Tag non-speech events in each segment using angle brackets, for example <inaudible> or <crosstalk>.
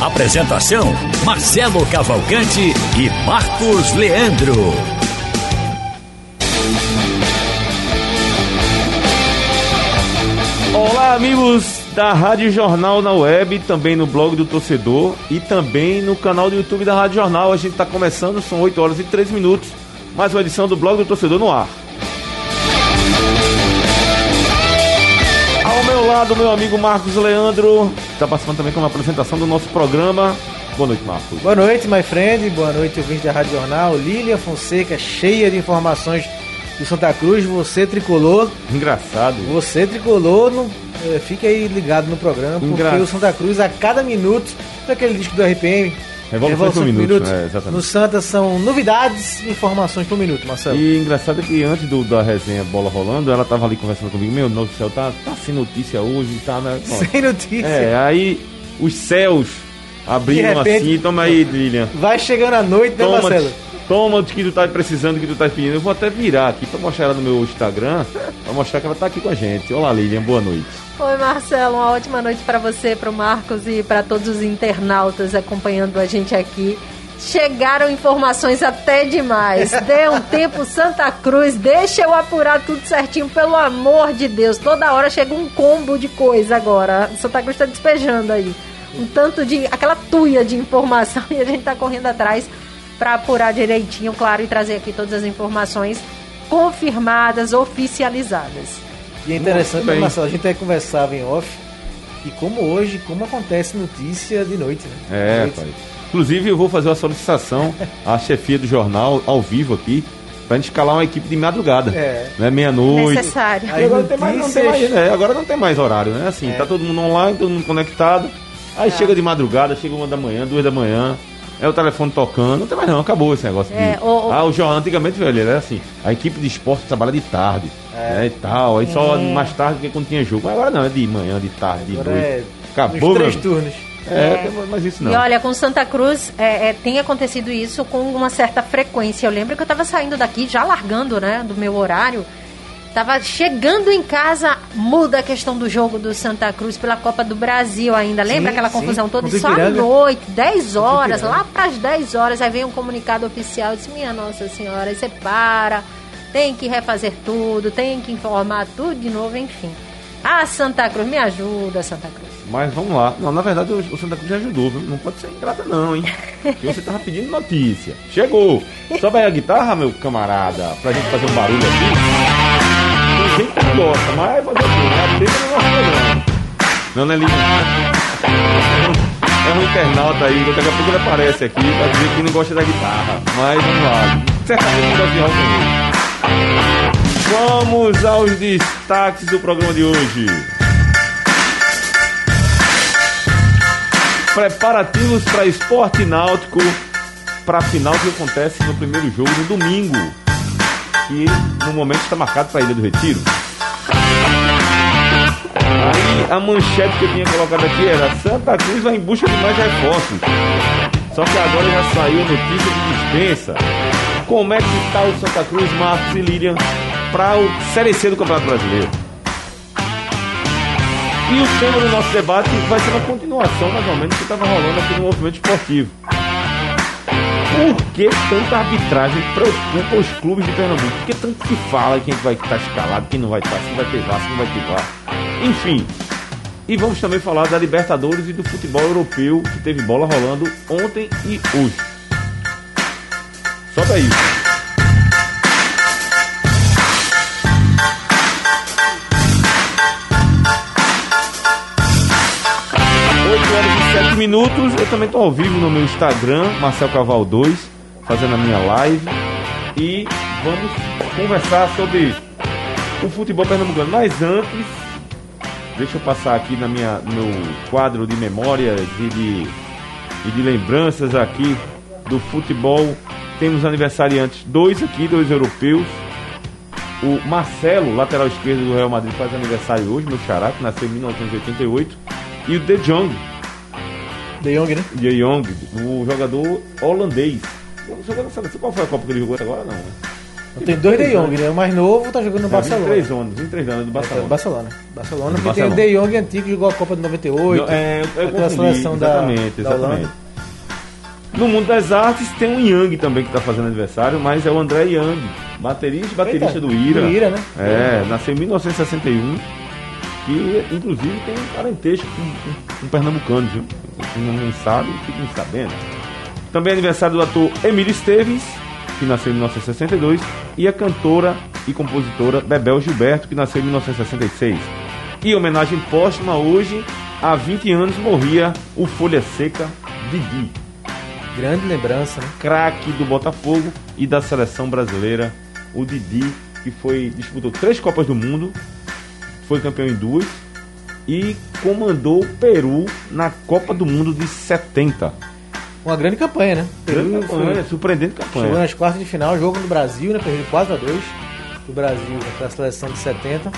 Apresentação: Marcelo Cavalcante e Marcos Leandro. Olá, amigos da Rádio Jornal na web, também no blog do Torcedor e também no canal do YouTube da Rádio Jornal. A gente está começando, são 8 horas e 13 minutos, mais uma edição do blog do Torcedor no ar. Ao meu lado, meu amigo Marcos Leandro, está participando também com uma apresentação do nosso programa. Boa noite, Marcos. Boa noite, my friend. Boa noite, ouvinte da Rádio Jornal. Lília Fonseca, cheia de informações do Santa Cruz. Você tricolor. Engraçado. Você tricolor, no, é, fique aí ligado no programa, porque Engra- o Santa Cruz, a cada minuto, daquele disco do RPM, Revolução por minuto, é, exatamente. no Santa são novidades e informações por minuto, Marcelo. E engraçado é que antes do, da resenha Bola Rolando, ela tava ali conversando comigo, meu Deus do céu, tá, tá sem notícia hoje, tá, né? Bom, Sem notícia. É, aí os céus abriram repente- assim, toma aí, Lilian. Vai chegando a noite, né, Toma, Marcelo? toma o que tu tá precisando, o que tu tá pedindo. Eu vou até virar aqui pra mostrar ela no meu Instagram, pra mostrar que ela tá aqui com a gente. Olá, Lilian, boa noite. Oi, Marcelo, uma ótima noite para você, para o Marcos e para todos os internautas acompanhando a gente aqui. Chegaram informações até demais. <laughs> Dê um tempo, Santa Cruz, deixa eu apurar tudo certinho, pelo amor de Deus. Toda hora chega um combo de coisa agora. Santa Cruz está despejando aí. Um tanto de. aquela tuia de informação <laughs> e a gente está correndo atrás para apurar direitinho, claro, e trazer aqui todas as informações confirmadas, oficializadas. E é interessante, Muito bem. Marcelo, a gente até conversava em off, e como hoje, como acontece notícia de noite, né? É, Noite. pai. Inclusive, eu vou fazer uma solicitação <laughs> à chefia do jornal, ao vivo aqui, pra gente escalar uma equipe de madrugada. É. Né, meia-noite. Necessário. Aí agora, não tem mais, não tem mais, notícias- né? agora não tem mais horário, né? Assim, É. tá todo mundo online, todo mundo conectado. Aí chega de madrugada, chega uma da manhã, duas da manhã. É o telefone tocando, não tem mais não, acabou esse negócio É, de. o- o- Ah, o jornal antigamente, velho, era assim, a equipe de esporte trabalha de tarde, É. né, e tal, aí só mais tarde que quando tinha jogo. Mas agora não, é de manhã, de tarde, de Agora noite. é Acabou, nos três turnos. É, tem- mas isso não. E olha, com Santa Cruz é, é, tem acontecido isso com uma certa frequência. Eu lembro que eu tava saindo daqui, já largando, né, do meu horário. Tava chegando em casa, muda a questão do jogo do Santa Cruz pela Copa do Brasil ainda. Lembra Sim, aquela sim. confusão toda? Só à noite, 10 horas, lá pras 10 horas, aí vem um comunicado oficial. Eu disse, minha Nossa Senhora, aí você para, tem que refazer tudo, tem que informar tudo de novo, enfim. Ah, Santa Cruz, me ajuda, Santa Cruz. Mas vamos lá. Não, na verdade o Santa Cruz já ajudou? Não pode ser ingrata não, hein? Porque você tava pedindo notícia. Chegou! Sobe aí a guitarra, meu camarada, pra gente fazer um barulho aqui. Gente que não gosta, mas fazer o quê? né? Que não gosta não. Não, né, Lívia? É um internauta aí, daqui a pouco ele aparece aqui pra dizer que não gosta da guitarra. Mas vamos lá. Certamente não gosta de rock. Vamos aos destaques do programa de hoje. Preparativos para esporte náutico para a final que acontece no primeiro jogo no domingo, que no momento está marcado para a Ilha do Retiro. Aí a manchete que eu tinha colocado aqui era Santa Cruz vai em busca de mais reforços. Só que agora já saiu a notícia de dispensa. Como é que está o Santa Cruz, Marcos e Lilian, para o Série C do Campeonato Brasileiro? E o tema do nosso debate vai ser uma continuação, mais ou menos, do que estava rolando aqui no movimento esportivo. Por que tanta arbitragem preocupa os clubes de Pernambuco? Por que tanto se fala quem vai estar escalado, quem não vai estar, se vai ter VAR, se não vai ter VAR? Enfim. E vamos também falar da Libertadores e do futebol europeu, que teve bola rolando ontem e hoje. Sobe aí. Minutos. Eu também estou ao vivo no meu Instagram, Marcel Caval 2, fazendo a minha live. E vamos conversar sobre o futebol pernambucano. Mas antes, deixa eu passar aqui na minha, no meu quadro de memórias e de, e de lembranças aqui do futebol. Temos aniversariantes, dois aqui, dois europeus. O Marcelo, lateral esquerdo do Real Madrid, faz aniversário hoje, meu xará, que nasceu em 1988. E o De Jong, De Jong, né? De Jong, o jogador holandês. Não sei qual- foi a Copa que ele jogou até agora, não. né? Tem dois De Jong, né? O mais novo tá jogando no É, Barcelona. 23 anos, 23 anos do É, Barcelona. Barcelona. Barcelona, Do porque tem o Barcelona. De Jong antigo que jogou a Copa de 98. Não, é, eu, Tem a confundi, seleção da- exatamente, da exatamente. Holanda. No mundo das artes tem o Yang também que está fazendo aniversário, mas é o André Yang, baterista e baterista Eita, do Ira. do Ira, né? É, nasceu em 1961, que inclusive tem um parentesco com, com, com pernambucano, viu? Se ninguém sabe, fiquem sabendo. Também é aniversário do ator Emílio Esteves, que nasceu em 1962, e a cantora e compositora Bebel Gilberto, que nasceu em 1966. E homenagem póstuma hoje, há 20 anos morria o Folha Seca Didi Grande lembrança, né? craque do Botafogo e da seleção brasileira, o Didi, que foi disputou três Copas do Mundo, foi campeão em duas e comandou o Peru na Copa do Mundo de 70. Uma grande campanha, né? Grande Peru campanha, foi- surpreendente Chegou campanha. nas quartas de final, jogo no Brasil, né? Perdeu 4 a 2 do Brasil para a seleção de 70.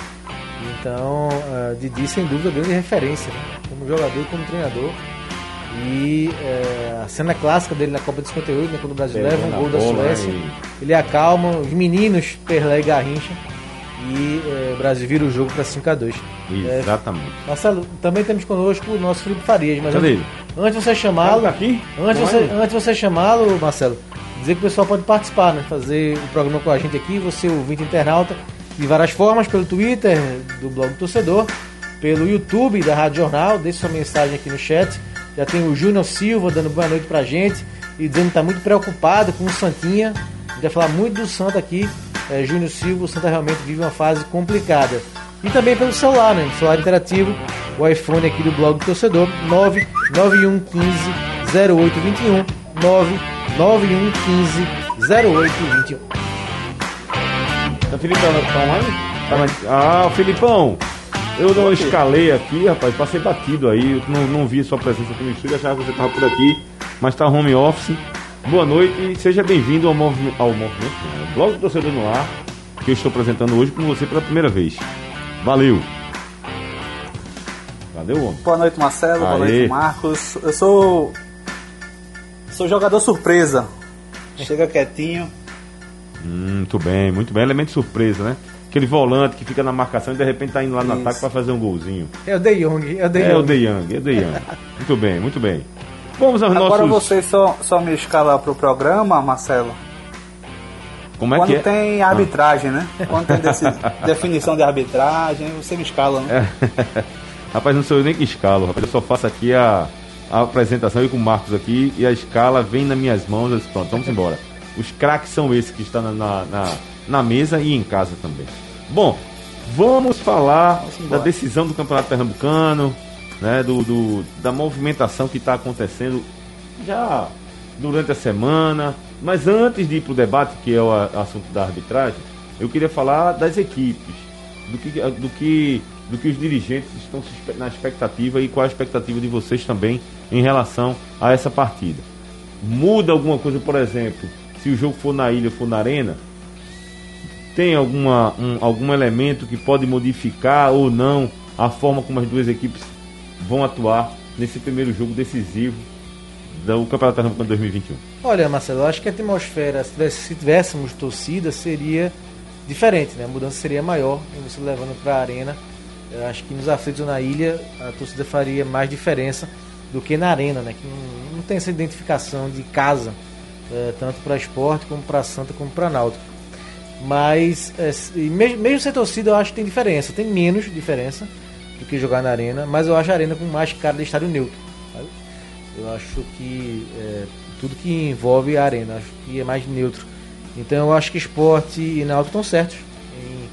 Então, ah, Didi, sem dúvida, grande referência, né? como jogador e como treinador. E eh, a cena clássica dele na Copa de 58, né? quando o Brasil leva um gol da Suécia, né, ele acalma os meninos Perlé e Garrincha. E eh, o Brasil vira o jogo para 5 a 2 É, Exatamente. Marcelo, também temos conosco o nosso Felipe Farias, mas Cadê antes, antes de você chamá-lo, Tá aqui? Antes Não você, é? antes de você chamá-lo, Marcelo, dizer que o pessoal pode participar, né? Fazer o programa com a gente aqui, você ouvinte internauta, de várias formas, pelo Twitter, do blog do torcedor, pelo YouTube da Rádio Jornal, deixe sua mensagem aqui no chat. Já tem o Júnior Silva dando boa noite pra gente e dizendo que tá muito preocupado com o Santinha. A gente vai falar muito do Santa aqui. É, Júnior Silva, o Santa realmente vive uma fase complicada. E também pelo celular, né? Celular interativo, o iPhone aqui do blog do torcedor, 99115 0821 99115 0821. Tá Filipão, tá online? Tá Ah, Filipão, eu não escalei aqui, rapaz, passei batido aí, eu não, não vi sua presença aqui no estúdio, achava que você tava por aqui, mas tá home office. Boa noite e seja bem-vindo ao, movi ao movimento, ao blog do torcedor no ar, que eu estou apresentando hoje com você pela primeira vez. Valeu! Cadê o homem? Boa noite, Marcelo. Boa Aê. noite, Marcos. Eu sou. Sou jogador surpresa. Chega quietinho. Hum, muito bem, muito bem. Elemento surpresa, né? Aquele volante que fica na marcação e de repente tá indo lá no Isso. ataque para fazer um golzinho. É o De Jong, é o De É o. De Young, é o De Young. <laughs> Muito bem, muito bem. Vamos aos Agora nossos. você só, só me escala pro programa, Marcelo. Como é Quando que é? tem arbitragem, né? Quando tem deci- <laughs> definição de arbitragem, você me escala, né? <laughs> rapaz, não sou eu nem que escalo, rapaz. Eu só faço aqui a, a apresentação e com o Marcos aqui e a escala vem nas minhas mãos. Eu disse, pronto, vamos embora. Os craques são esses que estão na, na, na, na mesa e em casa também. Bom, vamos falar da embora. decisão do Campeonato Pernambucano, né? Do, do- da movimentação que está acontecendo já durante a semana. Mas antes de ir para o debate, que é o assunto da arbitragem, eu queria falar das equipes, do que, do que, do que os dirigentes estão na expectativa e qual a expectativa de vocês também em relação a essa partida. Muda alguma coisa, por exemplo, se o jogo for na ilha for na arena? Tem alguma, um- algum elemento que pode modificar ou não a forma como as duas equipes vão atuar nesse primeiro jogo decisivo do Campeonato Pernambucano 2021? Olha, Marcelo, acho que a atmosfera, se tivéssemos torcida, seria diferente, né? A mudança seria maior, em você levando para a arena. Eu acho que nos aflitos na ilha, a torcida faria mais diferença do que na arena, né? Que não, não tem essa identificação de casa, eh, tanto para esporte, como para Santa, como para Náutico. Mas, e mesmo, mesmo sem torcida, eu acho que tem diferença. Tem menos diferença do que jogar na arena, mas eu acho a arena com mais cara de estádio neutro. sabe? Eu acho que é, tudo que envolve a arena, acho que é mais neutro. Então eu acho que esporte e náutico estão certos em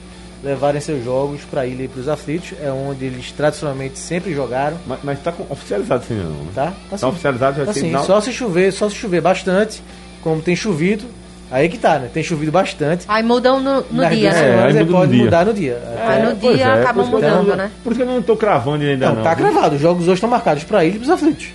levarem seus jogos para a ilha e para os aflitos. É onde eles tradicionalmente sempre jogaram. Mas, mas tá com- oficializado assim não, né? Tá? Tá sim. oficializado, já Tá sim. final? Só se chover, só se chover bastante, como tem chovido, aí que tá, né? Tem chovido bastante. Aí mudam no, no dia, duas né? É, semanas aí muda no pode dia. mudar no dia. Aí no Até- Pois dia é, acabam eu mudando, não- né? Por isso que eu não tô cravando ainda Não, não. tá viu? gravado. Os jogos hoje estão marcados para a ilha e para os aflitos.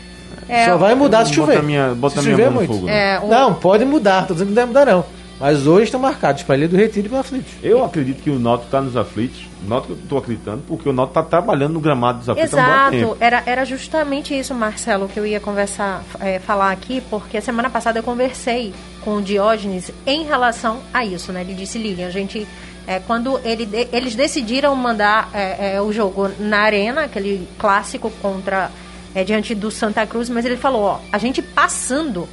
É, Só vai mudar se Bota chover. minha- bota se minha chover mão no muito. fogo, né? É, um- Não, pode mudar. Tô dizendo que não deve mudar, não. Mas hoje estão marcados para Ilha do Retiro e para Aflitos. Eu acredito que o Náutico está nos aflitos. O Náutico eu estou acreditando, porque o Náutico está trabalhando no gramado dos aflitos há um bom Exato, tempo. era, era justamente isso, Marcelo, que eu ia conversar, é, falar aqui, porque a semana passada eu conversei com o Diógenes em relação a isso, né? Ele disse, Lilian, a gente, é, quando ele eles decidiram mandar é, é, o jogo na arena, aquele clássico contra é, diante do Santa Cruz, mas ele falou, ó, a gente passando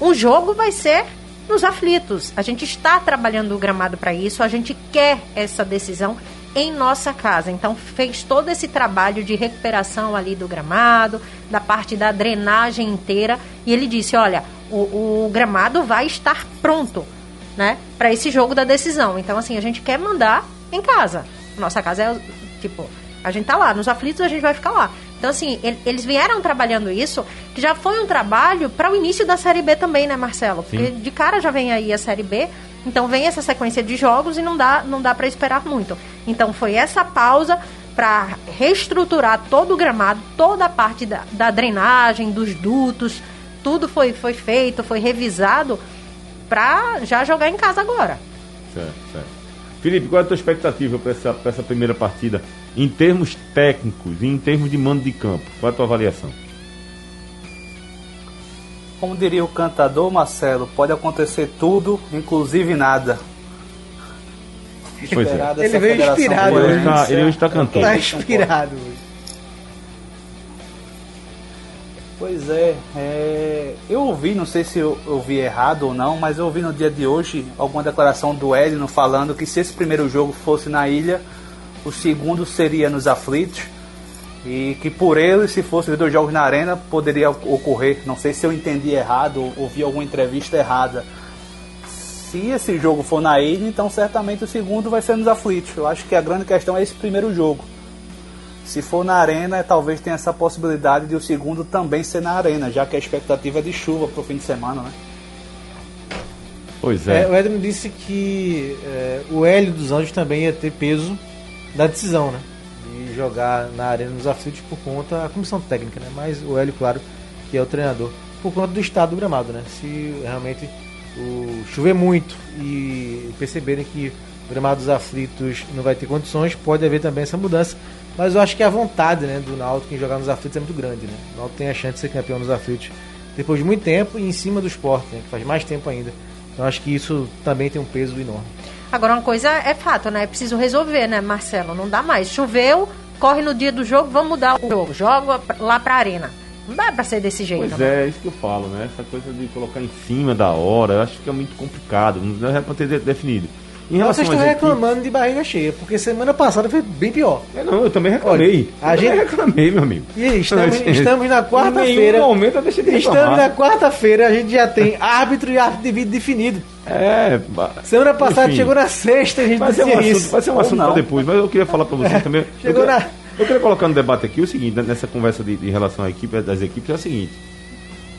o jogo vai ser nos aflitos. A gente está trabalhando o gramado para isso, a gente quer essa decisão em nossa casa. Então fez todo esse trabalho de recuperação ali do gramado, da parte da drenagem inteira, e ele disse, olha, o, o gramado vai estar pronto, né, para esse jogo da decisão. Então assim, a gente quer mandar em casa. Nossa casa é tipo, a gente tá lá, nos aflitos a gente vai ficar lá. Então, assim, ele- eles vieram trabalhando isso, que já foi um trabalho para o início da Série B também, né, Marcelo? Porque de cara já vem aí a Série B, então vem essa sequência de jogos e não dá, não dá para esperar muito. Então, foi essa pausa para reestruturar todo o gramado, toda a parte da, da drenagem, dos dutos, tudo foi, foi feito, foi revisado para já jogar em casa agora. Certo, certo. Felipe, qual é a tua expectativa para essa, pra essa primeira partida em termos técnicos e em termos de mando de campo? Qual é a tua avaliação? Como diria o cantador Marcelo, pode acontecer tudo, inclusive nada. Pois é. Ele veio inspirado Ele hoje. tá, ele hoje tá cantando. Tá inspirado hoje. Pois é, é, eu ouvi, não sei se eu ouvi errado ou não, mas eu ouvi no dia de hoje alguma declaração do Edno falando que se esse primeiro jogo fosse na ilha, o segundo seria nos aflitos e que por ele, se fosse os dois jogos na arena, poderia ocorrer. Não sei se eu entendi errado ou ouvi alguma entrevista errada. Se esse jogo for na ilha, então certamente o segundo vai ser nos aflitos. Eu acho que a grande questão é esse primeiro jogo. Se for na arena, talvez tenha essa possibilidade de o segundo também ser na arena, já que a expectativa é de chuva pro fim de semana, né? Pois É, é. o Edno disse que é, o Hélio dos Anjos também ia ter peso da decisão, né? De jogar na arena nos aflitos por conta da comissão técnica, né? Mas o Hélio, claro, que é o treinador, por conta do estado do gramado, né? Se realmente o chover muito e perceberem que o gramado dos aflitos não vai ter condições, pode haver também essa mudança. Mas eu acho que a vontade né, do Náutico em jogar nos aflitos é muito grande, né? O Náutico tem a chance de ser campeão nos aflitos depois de muito tempo e em cima do esporte, né? Que faz mais tempo ainda. Então acho que isso também tem um peso enorme. Agora, uma coisa é fato, né? É preciso resolver, né, Marcelo? Não dá mais. Choveu, corre no dia do jogo, vamos mudar o jogo. Joga lá pra arena. Não dá pra ser desse jeito. Pois né? é, é isso que eu falo, né? Essa coisa de colocar em cima da hora, eu acho que é muito complicado. Não é pra ter de- definido. Em Então, vocês relação estão reclamando de barriga cheia, porque semana passada foi bem pior. É, não, eu também reclamei. Olha, a eu também gente- reclamei, meu amigo. E estamos, estamos na Em quarta-feira. nenhum momento eu deixei de Estamos reclamar. na quarta-feira, a gente já tem <laughs> árbitro e árbitro de vídeo definido. É, ba- Semana passada enfim. chegou na sexta, a gente Vai ser um assunto, isso. vai ser um Ou assunto depois, mas eu queria falar pra você também. Chegou eu, queria, na- eu queria colocar no debate aqui o seguinte, né, nessa conversa de, de relação à equipe, das equipes, é o seguinte.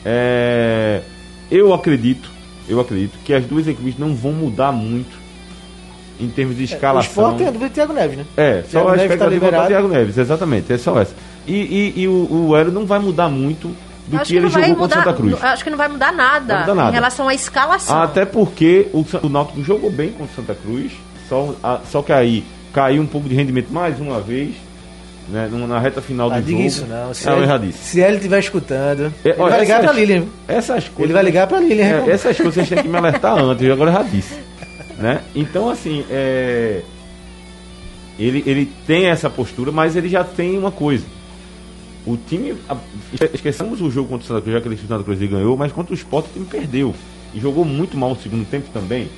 É, eu acredito, eu acredito que as duas equipes não vão mudar muito em termos de O escalação. esporte tem a dúvida de Thiago Neves, né? É, só Thiago a tá expectativa para liberado. Thiago Neves, exatamente, é só essa. E, e, e o, o Hélio não vai mudar muito do Acho que ele não jogou contra mudar, Santa Cruz. Acho que não vai mudar nada, Não vai mudar nada. em relação à escalação. Até porque o, o Náutico jogou bem contra o Santa Cruz, só, a- só que aí caiu um pouco de rendimento mais uma vez, né, na reta final Ah, do diga jogo. isso não. Se É, eu ele, erradice. se ele estiver escutando, É, ele ó, vai ligar pra Lilian. Essas coisas, Ele vai ligar pra Lilian. É, reclamar. essas coisas vocês têm que me alertar antes, eu agora já disse. Né? Então, assim, é, ele, ele tem essa postura, mas ele já tem uma coisa. O time. Esqueçamos o jogo contra o Santa Cruz, já que ele Santa Cruz ele ganhou, mas contra o Sport o time perdeu. E jogou muito mal no segundo tempo também.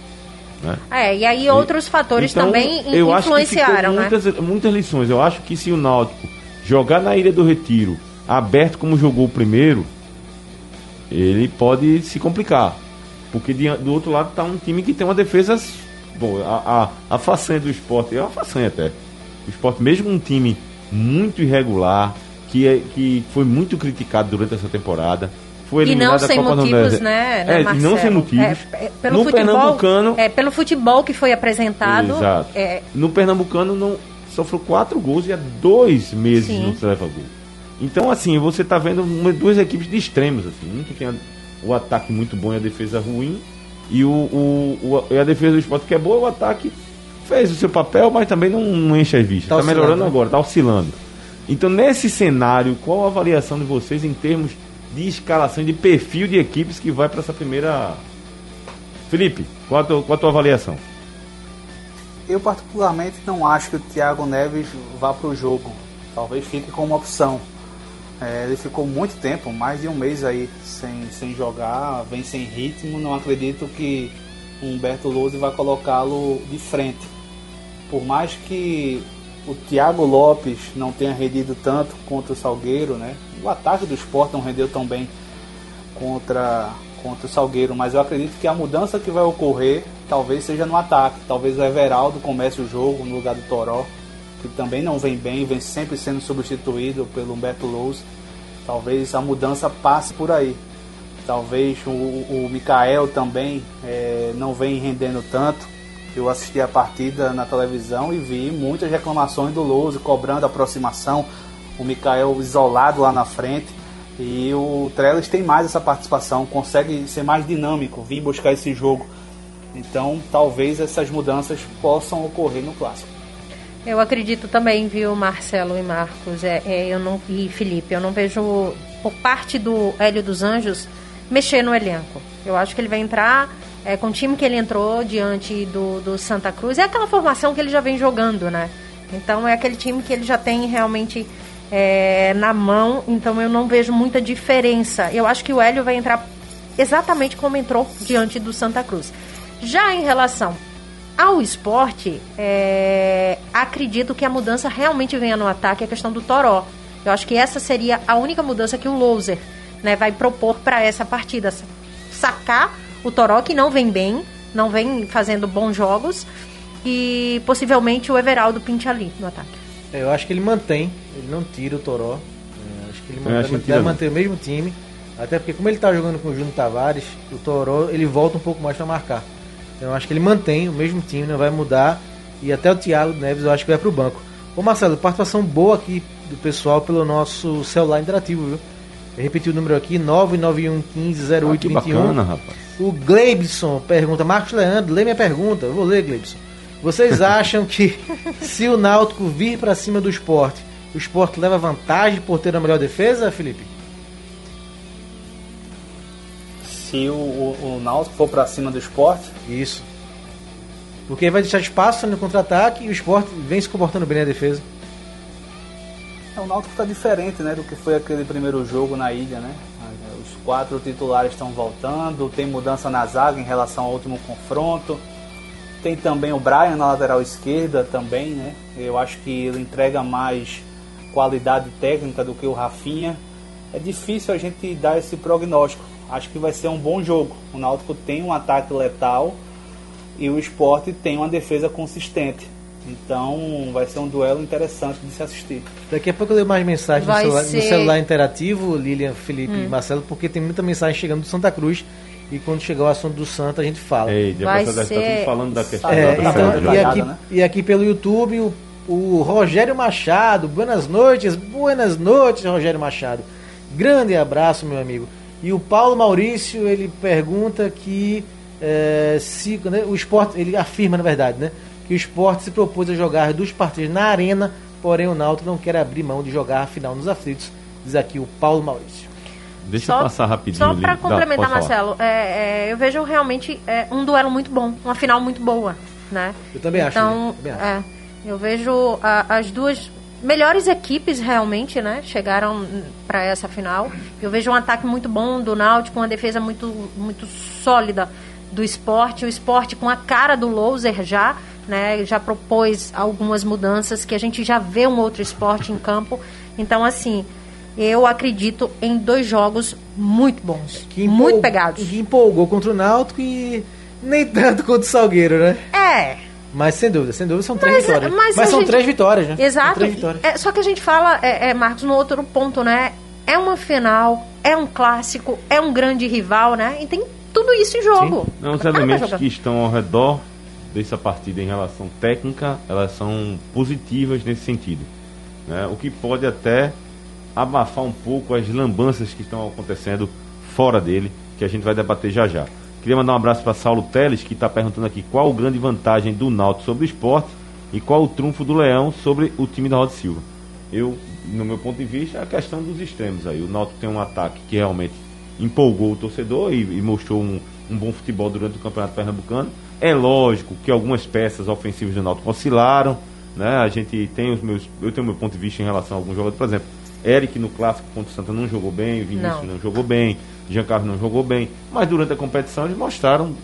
Né? É, e aí outros fatores Então, também eu acho que influenciaram, né? muitas, muitas lições. Eu acho que se o Náutico jogar na Ilha do Retiro aberto como jogou o primeiro, ele pode se complicar. Porque de- do outro lado está um time que tem uma defesa. Bom, a, a, a façanha do esporte é uma façanha até. O esporte, mesmo um time muito irregular, que, é, que foi muito criticado durante essa temporada. Foi não eliminado da Copa motivos, Nordeste. né, né, É, e não sem motivos. É, é, pelo no futebol, Pernambucano, É, pelo futebol que foi apresentado. Exato. É, No Pernambucano não sofreu quatro gols e há dois meses Sim. não se leva gol. Então, assim, você tá vendo uma- duas equipes de extremos, assim. Um que tem a- o ataque muito bom e a defesa ruim. E, o, o, o- e a defesa do esporte que é boa, o ataque fez o seu papel, mas também não, não enche as vistas. Tá Tá, melhorando né? agora, tá oscilando. Então, nesse cenário, qual a avaliação de vocês em termos de escalação, de perfil de equipes que vai para essa primeira. Felipe, qual a, tua, qual a tua avaliação? Eu particularmente não acho que o Thiago Neves vá para o jogo. Talvez fique como opção. É, ele ficou muito tempo, mais de um mês aí, sem, sem jogar, vem sem ritmo. Não acredito que Humberto Lousa vai colocá-lo de frente. Por mais que o Thiago Lopes não tenha rendido tanto contra o Salgueiro, né? O ataque do esporte não rendeu tão bem contra, contra o Salgueiro, mas eu acredito que a mudança que vai ocorrer talvez seja no ataque. Talvez o Everaldo comece o jogo no lugar do Toró, que também não vem bem, vem sempre sendo substituído pelo Humberto Lous. Talvez a mudança passe por aí. Talvez o, o Mikael também eh, não vem rendendo tanto. Eu assisti a partida na televisão e vi muitas reclamações do Louso cobrando aproximação, o Mikael isolado lá na frente. E o Trellis tem mais essa participação, consegue ser mais dinâmico, vir buscar esse jogo. Então, talvez essas mudanças possam ocorrer no clássico. Eu acredito também, viu, Marcelo e Marcos, é, é, eu não, e Felipe, eu não vejo por parte do Hélio dos Anjos mexer no elenco. Eu acho que ele vai entrar é, com o time que ele entrou diante do, do Santa Cruz. É aquela formação que ele já vem jogando, né? Então é aquele time que ele já tem realmente é, na mão, então eu não vejo muita diferença. Eu acho que o Hélio vai entrar exatamente como entrou diante do Santa Cruz. Já em relação ao esporte, é, acredito que a mudança realmente venha no ataque, a questão do Toró. Eu acho que essa seria a única mudança que o Loser né, vai propor para essa partida. Sacar o Toró, que não vem bem, não vem fazendo bons jogos, e possivelmente o Everaldo pinte ali no ataque. É, Eu acho que ele mantém, ele não tira o Toró. É, acho que ele Eu acho que mantém, vai não. manter o mesmo time. Até porque como ele tá jogando com o Júnior Tavares, o Toró ele volta um pouco mais para marcar. Então eu acho que ele mantém o mesmo time, não vai mudar. E até o Thiago Neves eu acho que vai pro banco. Ô Marcelo, participação boa aqui do pessoal pelo nosso celular interativo, viu? Eu repeti o número aqui, 991150821. Ah, que bacana, rapaz. O Gleibson pergunta, Marcos Leandro, lê minha pergunta. Eu vou ler, Gleibson. Vocês <laughs> acham que se o Náutico vir para cima do esporte, o esporte leva vantagem por ter a melhor defesa, Felipe? Se o, o, o Náutico for para cima do esporte, Isso. Porque vai deixar espaço no contra-ataque e o esporte vem se comportando bem na defesa. É, O Náutico está diferente né, do que foi aquele primeiro jogo na ilha, né? Os quatro titulares estão voltando, tem mudança na zaga em relação ao último confronto. Tem também o Brian na lateral esquerda também, né? Eu acho que ele entrega mais qualidade técnica do que o Rafinha. É difícil a gente dar esse prognóstico. Acho que vai ser um bom jogo. O Náutico tem um ataque letal e o esporte tem uma defesa consistente. Então vai ser um duelo interessante de se assistir. Daqui a pouco eu leio mais mensagens no celular, no ser- celular interativo, Lilian, Felipe e Marcelo, porque tem muita mensagem chegando do Santa Cruz. E quando chegar o assunto do Santa, a gente fala. Ei, Vai tá ser- tudo falando da questão É, da Tá então, e, aqui, né? e aqui pelo YouTube, o, o Rogério Machado, buenas noites, buenas noites, Rogério Machado. Grande abraço, meu amigo. E o Paulo Maurício, ele pergunta que é, se né, o esporte, ele afirma, na verdade, né, que o esporte se propôs a jogar duas partidas na arena, porém o Náutico não quer abrir mão de jogar a final nos aflitos, diz aqui o Paulo Maurício. Deixa eu passar rapidinho Só para Dá, complementar, falar. Marcelo, é, é, eu vejo realmente é, um duelo muito bom, uma final muito boa, né? Eu também acho, Então, né? Também acho. é, eu vejo a- as duas melhores equipes realmente, né? Chegaram para essa final. Eu vejo um ataque muito bom do Náutico, uma defesa muito, muito sólida do esporte. O esporte com a cara do loser já, né? Já propôs algumas mudanças que a gente já vê um outro esporte em campo. Então, assim, eu acredito em dois jogos muito bons, Que muito empol- pegados. Que empolgou contra o Náutico e nem tanto contra o Salgueiro, né? É, Mas sem dúvida, sem dúvida são três Mas- vitórias. mas Mas, são gente- três vitórias, né? Exato. três vitórias. É, só que a gente fala, é, é, Marcos, no outro ponto, né? É uma final, é um clássico, é um grande rival, né? E tem tudo isso em jogo. Não, os Cara, elementos que estão ao redor dessa partida em relação técnica, elas são positivas nesse sentido. né? O que pode até abafar um pouco as lambanças que estão acontecendo fora dele, que a gente vai debater já já. Queria mandar um abraço para Saulo Teles, que está perguntando aqui qual a grande vantagem do Náutico sobre o esporte e qual o trunfo do Leão sobre o time da Roda Silva. Eu, no meu ponto de vista, é a questão dos extremos aí. O Náutico tem um ataque que realmente empolgou o torcedor e, e mostrou um, um, bom futebol durante o Campeonato Pernambucano. É lógico que algumas peças ofensivas do Náutico oscilaram, né? A gente tem os meus, eu tenho o meu ponto de vista em relação a alguns jogadores, por exemplo, Eric no clássico contra o Santa não jogou bem, Vinícius não, não jogou bem, Giancarlo não jogou bem, mas durante a competição eles mostraram,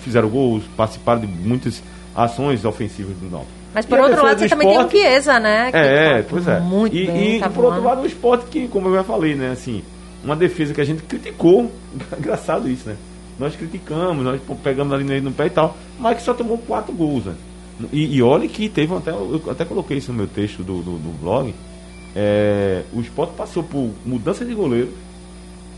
fizeram gols, participaram de muitas ações ofensivas do Náutico. Mas por outro lado, você também esporte, tem o Chiesa, né? Que é, tá pois é. Muito e, bem, e, tá e por outro lado, o esporte que, como eu já falei, né, assim, uma defesa que a gente criticou, <laughs> engraçado isso, né? Nós criticamos, nós pegamos ali no pé e tal, mas que só tomou quatro gols, né? E, e olha que teve até, eu até coloquei isso no meu texto do, do, do blog, é, o esporte passou por mudança de goleiro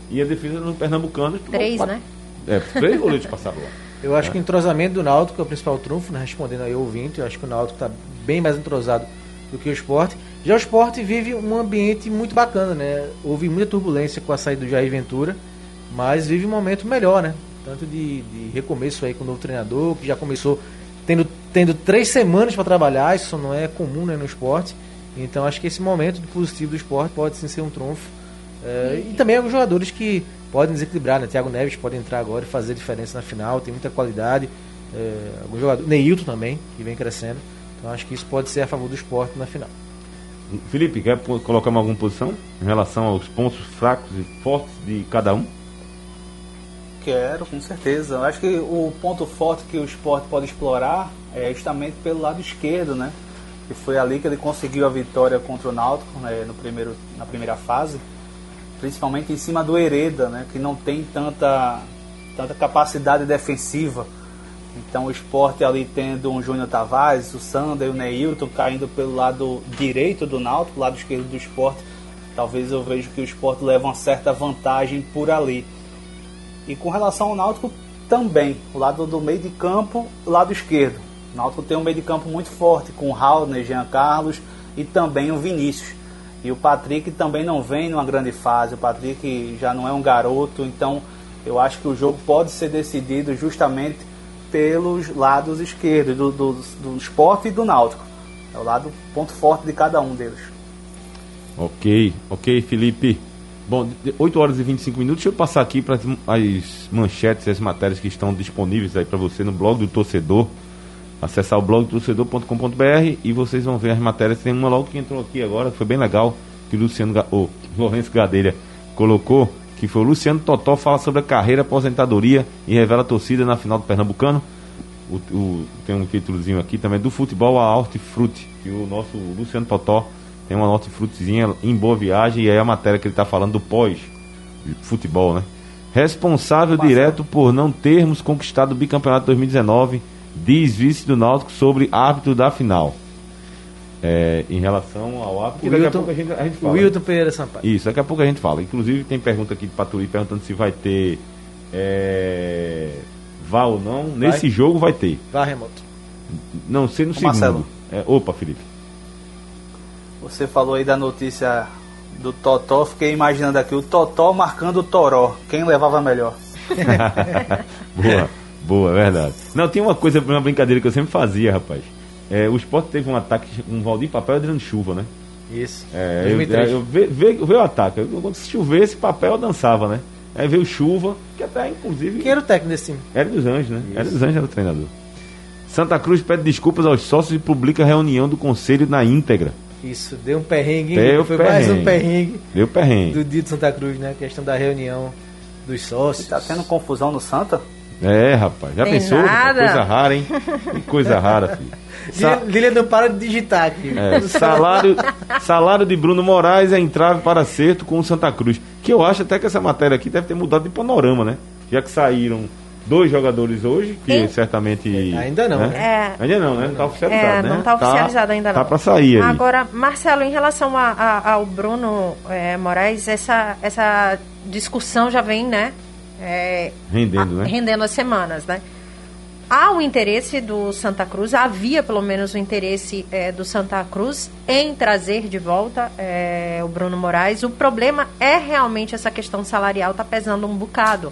e a defesa no Pernambucano. Três, quatro, né? É, três goleiros passaram lá. <laughs> Eu acho é. que o entrosamento do Náutico é o principal trunfo, né? respondendo aí o ouvinte. Eu acho que o Náutico está bem mais entrosado do que o esporte. Já o esporte vive um ambiente muito bacana, né? Houve muita turbulência com a saída do Jair Ventura, mas vive um momento melhor, né? Tanto de, de recomeço aí com o novo treinador, que já começou tendo, tendo três semanas para trabalhar, isso não é comum né, no esporte. Então acho que esse momento positivo do esporte pode sim ser um trunfo. É, e também alguns jogadores que podem desequilibrar, né? Thiago Neves pode entrar agora e fazer diferença na final, tem muita qualidade. É, alguns jogadores, Neilton também, que vem crescendo. Então acho que isso pode ser a favor do esporte na final. Felipe, quer colocar alguma posição em relação aos pontos fracos e fortes de cada um? Quero, com certeza. Eu acho que o ponto forte que o esporte pode explorar é justamente pelo lado esquerdo, né? Que foi ali que ele conseguiu a vitória contra o Náutico né? no primeiro, na primeira fase, principalmente em cima do Hereda, né? Que não tem tanta, tanta capacidade defensiva. Então o esporte ali tendo um Júnior Tavares, o Sander e o Neilton caindo pelo lado direito do Náutico, lado esquerdo do esporte. Talvez eu veja que o esporte leva uma certa vantagem por ali. E com relação ao Náutico também, o lado do meio de campo, lado esquerdo. O Náutico tem um meio de campo muito forte com o Raul, Jean Carlos e também o Vinícius. E o Patrick também não vem numa grande fase. O Patrick já não é um garoto, então eu acho que o jogo pode ser decidido justamente pelos lados esquerdos do, do, do esporte e do náutico. É o lado ponto forte de cada um deles. Ok, ok, Felipe. Bom, 8 horas e 25 minutos. Deixa eu passar aqui para as manchetes e as matérias que estão disponíveis aí para você no blog do torcedor. Acessar o blog do torcedor.com.br e vocês vão ver as matérias. Tem uma logo que entrou aqui agora, foi bem legal, que o Luciano, o Lourenço Gadelha colocou, que foi o Luciano Totó fala sobre a carreira, aposentadoria e revela a torcida na final do Pernambucano. O, o, tem um títulozinho aqui também do futebol a hortifruti, que o nosso Luciano Totó tem uma nota frutezinha em boa viagem e aí a matéria que ele está falando do pós futebol, né? Responsável direto por não termos conquistado o bicampeonato 2019, diz vice do Náutico sobre árbitro da final. É, em relação ao árbitro, daqui a pouco a gente, a gente fala. Wilton Pereira Sampaio. Isso, daqui a pouco a gente fala. Inclusive tem pergunta aqui de Paturi perguntando se vai ter é, vá ou não. Vai. Nesse jogo vai ter. Vá remoto. Não sei no o segundo. Marcelo. É, opa, Felipe. Você falou aí da notícia do Totó, fiquei imaginando aqui o Totó marcando o Toró. Quem levava melhor? <laughs> <laughs> boa, boa, verdade. Não, tem uma coisa, uma brincadeira que eu sempre fazia, rapaz. É, o esporte teve um ataque com um Valdir Papel e Adriano Chuva, né? Isso. É, 2003. eu, eu, veio, veio o ataque. Quando chovesse, papel eu dançava, né? Aí veio chuva, que até inclusive. Quem era o técnico desse time? Era dos Anjos, né? Isso. Era dos Anjos, era o treinador. Santa Cruz pede desculpas aos sócios e publica a reunião do conselho na íntegra. Isso, deu um perrengue. Deu foi perrengue. mais um perrengue. Deu perrengue. Do dia de Santa Cruz, né? A questão da reunião dos sócios. E tá tendo confusão no Santa? É, rapaz. Já Tem pensou? nada. Coisa rara, hein? Que coisa rara, <laughs> filho. Sa Lília não para de digitar aqui. É, salário, salário de Bruno Moraes é entrave para acerto com o Santa Cruz. Que eu acho até que essa matéria aqui deve ter mudado de panorama, né? Já que saíram dois jogadores hoje, que Em- certamente. Ainda não, né? É, Ainda não, né? Não tá oficializado, É, né? não tá oficializado ainda Tá não. pra sair aí. Agora, Marcelo, em relação a- a- ao Bruno eh, Moraes, essa, essa discussão já vem, né? Eh, Rendendo, a- né? Rendendo as semanas, né? há o interesse do Santa Cruz, havia pelo menos o interesse é, do Santa Cruz em trazer de volta é, o Bruno Moraes. O problema é realmente essa questão salarial, está pesando um bocado.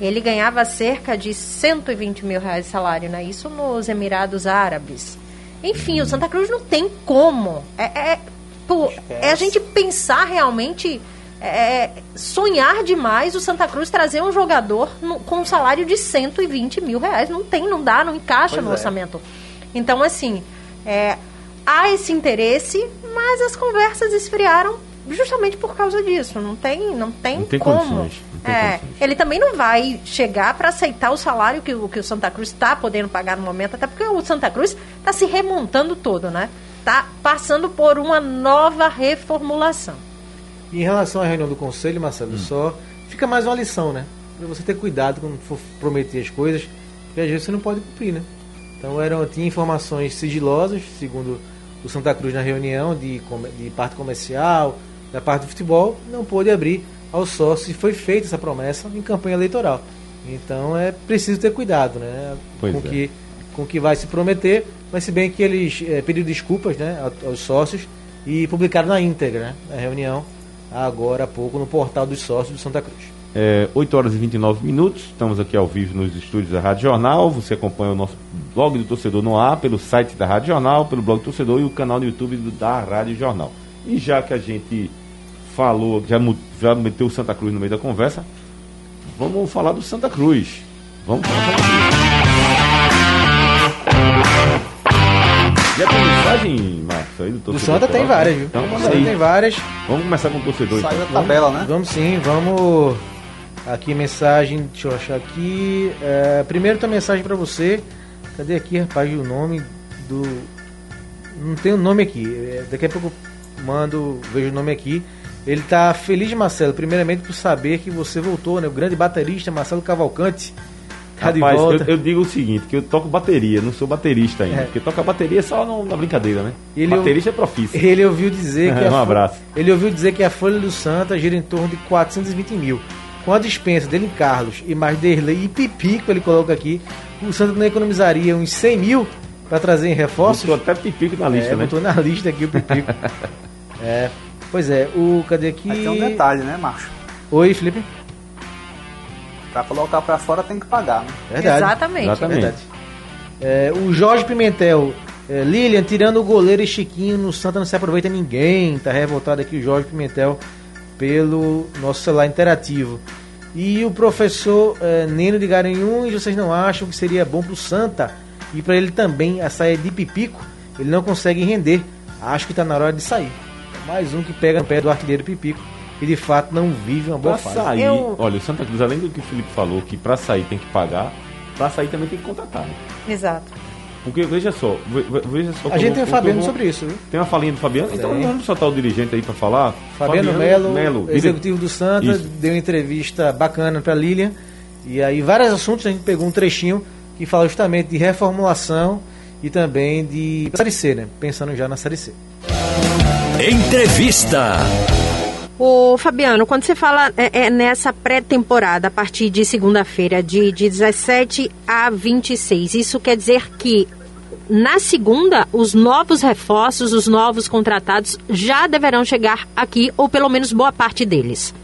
Ele ganhava cerca de 120 mil reais de salário, né? Isso nos Emirados Árabes. Enfim, o Santa Cruz não tem como. É, é, pô, é a gente pensar realmente é, sonhar demais o Santa Cruz trazer um jogador no, com um salário de 120 mil reais. Não tem, não dá, não encaixa pois no é. orçamento. Então, assim, é, há esse interesse, mas as conversas esfriaram justamente por causa disso. Não tem, não tem, não tem como. Condições, não tem é, ele também não vai chegar para aceitar o salário que, que o Santa Cruz está podendo pagar no momento, até porque o Santa Cruz está se remontando todo, né? Está passando por uma nova reformulação. E em relação à reunião do conselho, Marcelo, hum. só fica mais uma lição, né? Pra você ter cuidado quando for prometer as coisas, porque às vezes você não pode cumprir, né? Então eram, tinha informações sigilosas, segundo o Santa Cruz na reunião de, de parte comercial, da parte do futebol, não pôde abrir ao sócio e foi feita essa promessa em campanha eleitoral. Então é preciso ter cuidado, né? Pois com é. que com que vai se prometer, mas se bem que eles é, pediram desculpas, né, aos sócios e publicaram na íntegra, né, a reunião agora há pouco no portal dos sócios do Santa Cruz. É, 8 horas e 29 minutos, estamos aqui ao vivo nos estúdios da Rádio Jornal. Você acompanha o nosso blog do Torcedor no ar, pelo site da Rádio Jornal, pelo blog do Torcedor e o canal no YouTube do, da Rádio Jornal. E já que a gente falou, já, já meteu o Santa Cruz no meio da conversa, vamos falar do Santa Cruz. Vamos falar do Santa Cruz. Aí do torcedor? Do Santa tem várias, viu? Então, Santa tem várias. Vamos começar com o torcedor. Sai então. da tabela, né? Vamos sim, vamos. Aqui mensagem, deixa eu achar aqui. É, primeiro tem mensagem para você. Cadê aqui, rapaz, o nome do. Não tem o um nome aqui. É, daqui a pouco eu mando, vejo o nome aqui. Ele tá feliz, Marcelo, primeiramente por saber que você voltou, né? O grande baterista Marcelo Cavalcante Tá Rapaz, eu, eu, digo o seguinte, que eu toco bateria, não sou baterista ainda. É. Porque toca bateria é só no, na brincadeira, né? Ele baterista é profício. Ele ouviu dizer <laughs> que. um abraço. Ele ouviu dizer que a folha do Santa gira em torno de 420 mil. Com a dispensa dele em Carlos e mais Derlei e Pipico, ele coloca aqui, o Santa não economizaria uns 100 mil para trazer em reforços. Botou até Pipico na lista, é, né? Botou na lista aqui o Pipico. <laughs> é. Pois é, o. Cadê aqui? Aqui é um detalhe, né, Macho? Oi, Felipe. Para colocar para fora tem que pagar, né? Verdade. Exatamente. Exatamente. Verdade. É, o Jorge Pimentel. É, Lilian, tirando o goleiro e Chiquinho no Santa não se aproveita ninguém. Tá revoltado aqui o Jorge Pimentel pelo nosso celular interativo. E o professor é, Neno de Garanhuns, vocês não acham que seria bom pro Santa? E para ele também a sair de Pipico, ele não consegue render. Acho que está na hora de sair. Mais um que pega no pé do artilheiro Pipico e de fato não vive uma boa pra fase. Sair, Eu... Olha, o Santa Cruz, além do que o Felipe falou, que para sair tem que pagar, para sair também tem que contratar. Né? Exato. Porque veja só, veja só. A gente tem o Fabiano vou... sobre isso, viu? Tem uma falinha do Fabiano? Então vamos soltar o dirigente aí para falar. Fabiano, Fabiano Melo, Melo, executivo do Santa, isso. deu uma entrevista bacana para Lilian. E aí vários assuntos, a gente pegou um trechinho que fala justamente de reformulação e também de Série C, né? Pensando já na Série C. Entrevista. Ô, Fabiano, quando você fala é, é nessa pré-temporada, a partir de segunda-feira, de, de 17 a 26, isso quer dizer que na segunda, os novos reforços, os novos contratados já deverão chegar aqui, ou pelo menos boa parte deles?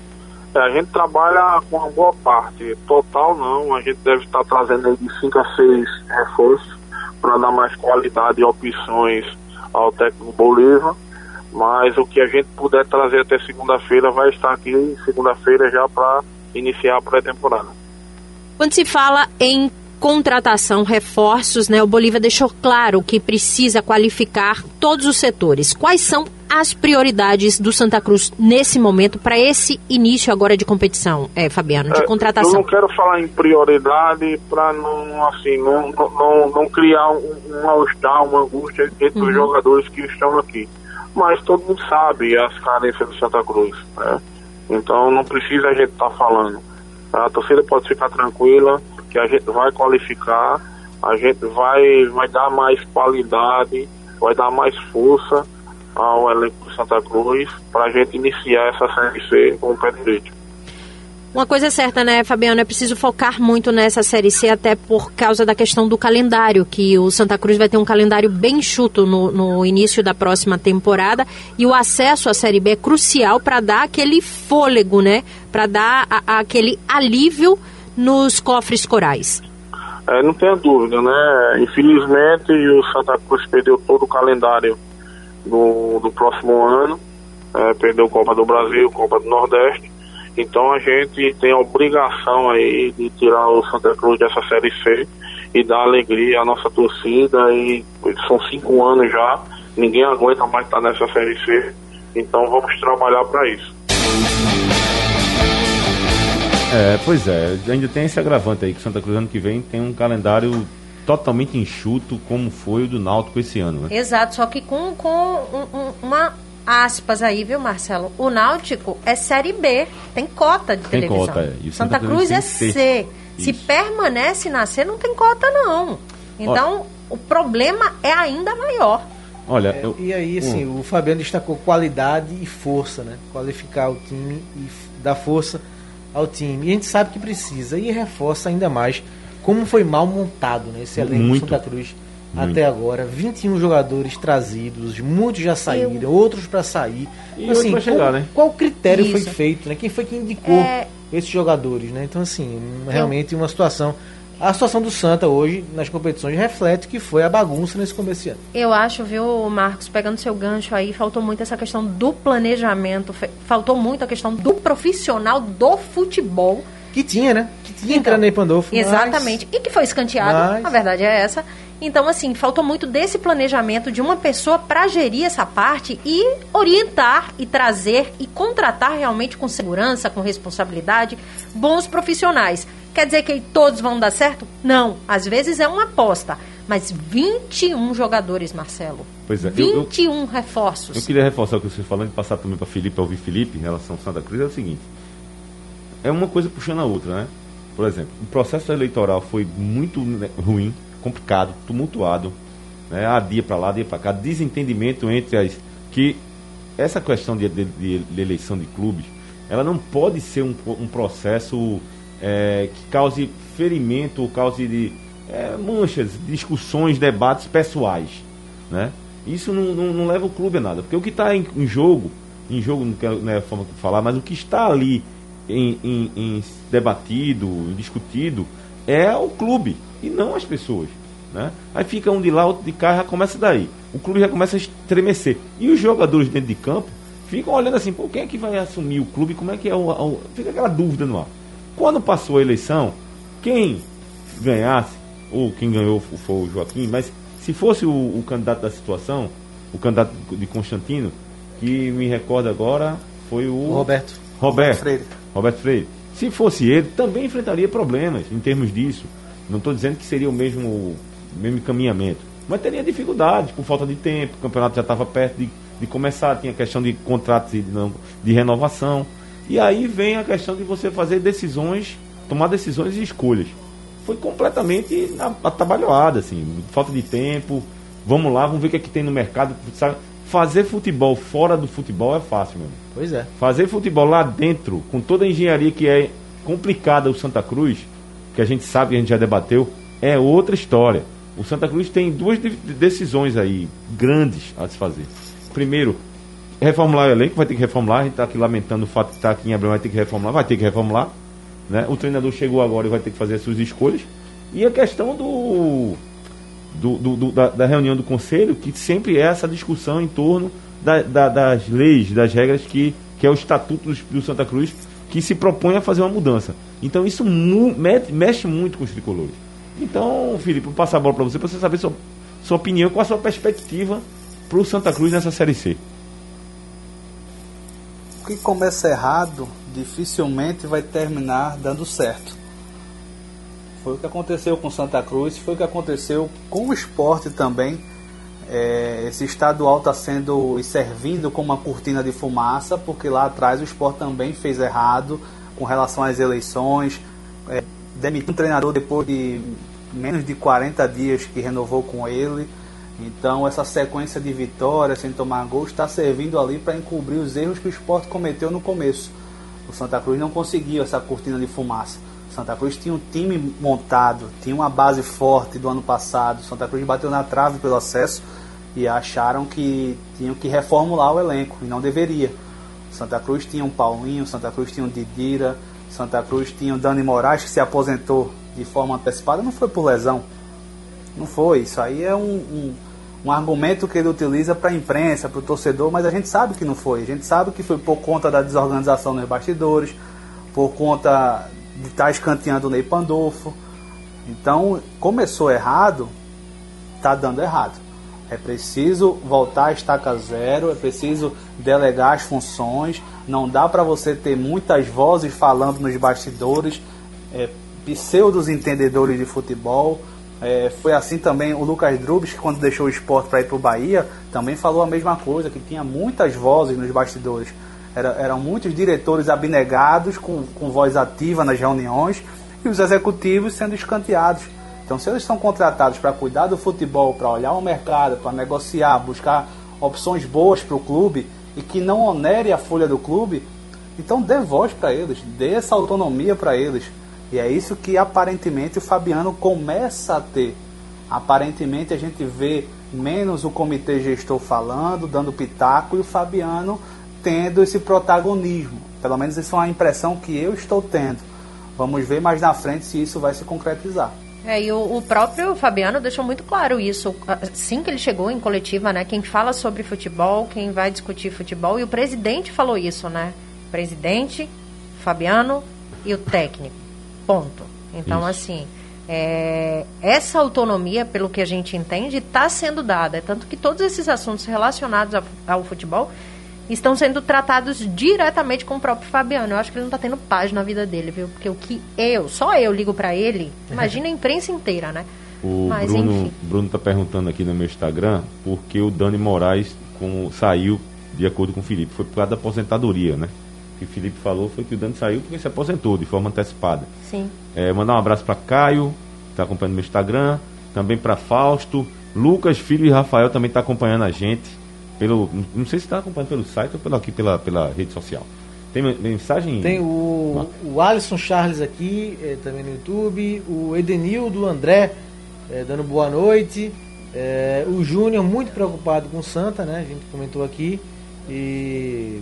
É, a gente trabalha com uma boa parte, total não, a gente deve estar trazendo de 5 a 6 reforços para dar mais qualidade e opções ao técnico Bolívar mas o que a gente puder trazer até segunda-feira vai estar aqui segunda-feira já para iniciar a pré-temporada. Quando se fala em contratação, reforços, né, o Bolívia deixou claro que precisa qualificar todos os setores. Quais são as prioridades do Santa Cruz nesse momento para esse início agora de competição, é, Fabiano, de contratação? É, eu não quero falar em prioridade para não assim não, não, não criar um, um mal-estar, uma angústia entre uhum. os jogadores que estão aqui mas todo mundo sabe as carências do Santa Cruz, né? Então não precisa a gente estar tá falando. A torcida pode ficar tranquila que a gente vai qualificar, a gente vai, vai dar mais qualidade, vai dar mais força ao elenco do Santa Cruz para a gente iniciar essa Série com o pé direito. Uma coisa é certa, né, Fabiano? É preciso focar muito nessa Série C, até por causa da questão do calendário, que o Santa Cruz vai ter um calendário bem chuto no, no início da próxima temporada. E o acesso à Série B é crucial para dar aquele fôlego, né? Para dar a, a, aquele alívio nos cofres corais. É, não tenha dúvida, né? Infelizmente, o Santa Cruz perdeu todo o calendário do, do próximo ano. É, perdeu Copa do Brasil, Copa do Nordeste. Então a gente tem a obrigação aí de tirar o Santa Cruz dessa Série C e dar alegria à nossa torcida. E são cinco anos já, ninguém aguenta mais estar nessa Série C. Então vamos trabalhar para isso. É, pois é, ainda tem esse agravante aí que Santa Cruz ano que vem tem um calendário totalmente enxuto como foi o do Náutico esse ano, né? Exato, só que com, com um, um, uma aspas aí, viu, Marcelo? O Náutico é Série B, tem cota de tem televisão. Cota, é. E Santa, Santa Cruz, Cruz é C. C. Se permanece na C, não tem cota não. Então, Olha, o problema é ainda maior. Olha, é, eu, e aí assim, hum. o Fabiano destacou qualidade e força, né? Qualificar o time e dar força ao time. E a gente sabe que precisa e reforça ainda mais como foi mal montado né, esse elenco do Santa Cruz muito. até agora. 21 jogadores trazidos, muitos já saíram, eu... outros para sair. E assim, qual, chegar, né? qual critério Isso. foi feito? Né? Quem foi que indicou é... esses jogadores? Né? Então, assim, realmente uma situação a situação do Santa hoje nas competições reflete que foi a bagunça nesse começo de ano. Eu acho, viu, Marcos, pegando seu gancho aí, faltou muito essa questão do planejamento, faltou muito a questão do profissional do futebol. Que tinha, né? Que tinha então, Cranei Pandolfo. Exatamente. Mas... E que foi escanteado, mas... a verdade é essa. Então, assim, faltou muito desse planejamento de uma pessoa para gerir essa parte e orientar e trazer e contratar realmente com segurança, com responsabilidade, bons profissionais. Quer dizer que todos vão dar certo? Não. Às vezes é uma aposta. Mas 21 jogadores, Marcelo. Pois é. 21 eu, eu, reforços. Eu queria reforçar o que você falou e passar também para Felipe, ouvir Felipe em relação ao Santa Cruz. É o seguinte: é uma coisa puxando a outra, né? Por exemplo, o processo eleitoral foi muito né, ruim, complicado, tumultuado. Né? A dia para lá, dia para cá, desentendimento entre as. que essa questão de, de, de eleição de clubes, ela não pode ser um, um processo é, que cause ferimento cause de é, manchas, discussões, debates pessoais, né? Isso não, não, não, leva o clube a nada, porque o que está em, em, jogo, em jogo não, quero, não é a forma de falar, mas o que está ali em, em, em debatido, discutido, é o clube e não as pessoas. Né? Aí fica um de lá, outro de cá, já começa daí. O clube já começa a estremecer. E os jogadores dentro de campo ficam olhando assim, pô, quem é que vai assumir o clube? Como é que é o. o... Fica aquela dúvida no ar. Quando passou a eleição, quem ganhasse, ou quem ganhou foi o Joaquim, mas se fosse o, o candidato da situação, o candidato de Constantino, que me recorda agora, foi o. Roberto. Roberto. Freire. Roberto Freire. Se fosse ele, também enfrentaria problemas em termos disso. Não estou dizendo que seria o mesmo, mesmo encaminhamento. Mas teria dificuldades por falta de tempo, o campeonato já estava perto de, de começar, tinha questão de contratos de, de renovação. E aí vem a questão de você fazer decisões, tomar decisões e escolhas. Foi completamente atabalhoada, assim, falta de tempo. Vamos lá, vamos ver o que, é que tem no mercado. Sabe? Fazer futebol fora do futebol é fácil, meu. Pois é. Fazer futebol lá dentro, com toda a engenharia que é complicada o Santa Cruz, que a gente sabe que a gente já debateu, é outra história. O Santa Cruz tem duas decisões aí grandes a se fazer. Primeiro, reformular o elenco, vai ter que reformular. A gente está aqui lamentando o fato de estar aqui em Abreu, vai ter que reformular, vai ter que reformular. Né? O treinador chegou agora e vai ter que fazer as suas escolhas. E a questão do, do, do, do da, da, reunião do conselho, que sempre é essa discussão em torno da, da, das leis, das regras que, que é o estatuto do, do, Santa Cruz, que se propõe a fazer uma mudança. Então isso mu mexe muito com os tricolores. Então, Felipe, vou passar a bola para você, para você saber sua, sua opinião, qual a sua perspectiva para o Santa Cruz nessa Série C que começa errado dificilmente vai terminar dando certo. Foi o que aconteceu com Santa Cruz, foi o que aconteceu com o esporte também. É, esse estadual está sendo servindo como uma cortina de fumaça, porque lá atrás o esporte também fez errado com relação às eleições. É, demitiu um treinador depois de menos de 40 dias que renovou com ele. Então essa sequência de vitórias sem tomar gol está servindo ali para encobrir os erros que o esporte cometeu no começo. O Santa Cruz não conseguiu essa cortina de fumaça. Santa Cruz tinha um time montado, tinha uma base forte do ano passado. Santa Cruz bateu na trave pelo acesso e acharam que tinham que reformular o elenco e não deveria. Santa Cruz tinha um Paulinho, Santa Cruz tinha um Didira, Santa Cruz tinha o Dani Moraes que se aposentou de forma antecipada, não foi por lesão. Não foi, isso aí é um, um, um argumento que ele utiliza para a imprensa, para o torcedor, mas a gente sabe que não foi. A gente sabe que foi por conta da desorganização nos bastidores, por conta de estar tá escanteando o Ney Pandolfo. Então, começou errado, está dando errado. É preciso voltar a estaca zero, é preciso delegar as funções. Não dá para você ter muitas vozes falando nos bastidores, é, pseudos entendedores de futebol. É, foi assim também o Lucas Drubes, que quando deixou o esporte para ir para o Bahia, também falou a mesma coisa, que tinha muitas vozes nos bastidores. Era, eram muitos diretores abnegados, com, com voz ativa nas reuniões, e os executivos sendo escanteados. Então, se eles estão contratados para cuidar do futebol, para olhar o mercado, para negociar, buscar opções boas para o clube e que não onere a folha do clube, então dê voz para eles, dê essa autonomia para eles. E é isso que aparentemente o Fabiano começa a ter. Aparentemente a gente vê menos o comitê gestor falando, dando pitaco e o Fabiano tendo esse protagonismo. Pelo menos essa é uma impressão que eu estou tendo. Vamos ver mais na frente se isso vai se concretizar. É, e o, o, próprio Fabiano deixou muito claro isso. Assim que ele chegou em coletiva, né? Quem fala sobre futebol, quem vai discutir futebol, e o presidente falou isso, né? Presidente, Fabiano e o técnico. Ponto. Então, Isso. assim, é, essa autonomia, pelo que a gente entende, está sendo dada. É tanto que todos esses assuntos relacionados ao, futebol estão sendo tratados diretamente com o próprio Fabiano. Eu acho que ele não está tendo paz na vida dele, viu? Porque o que eu, só eu ligo para ele, <laughs> imagina a imprensa inteira, né? O Mas, Bruno, enfim. Bruno está perguntando aqui no meu Instagram por que o Dani Moraes com, saiu de acordo com o Felipe. Foi por causa da aposentadoria, né? que o Felipe falou foi que o Dani saiu porque se aposentou de forma antecipada. Sim. É, mandar um abraço para Caio, que está acompanhando meu Instagram, também para Fausto, Lucas, filho e Rafael também está acompanhando a gente. Pelo, não sei se está acompanhando pelo site ou pelo, aqui pela, pela rede social. Tem mensagem? Tem o, o Alisson Charles aqui, é, também no YouTube, o Edenildo André é, dando boa noite. É, o Júnior muito preocupado com o Santa, né? A gente comentou aqui. E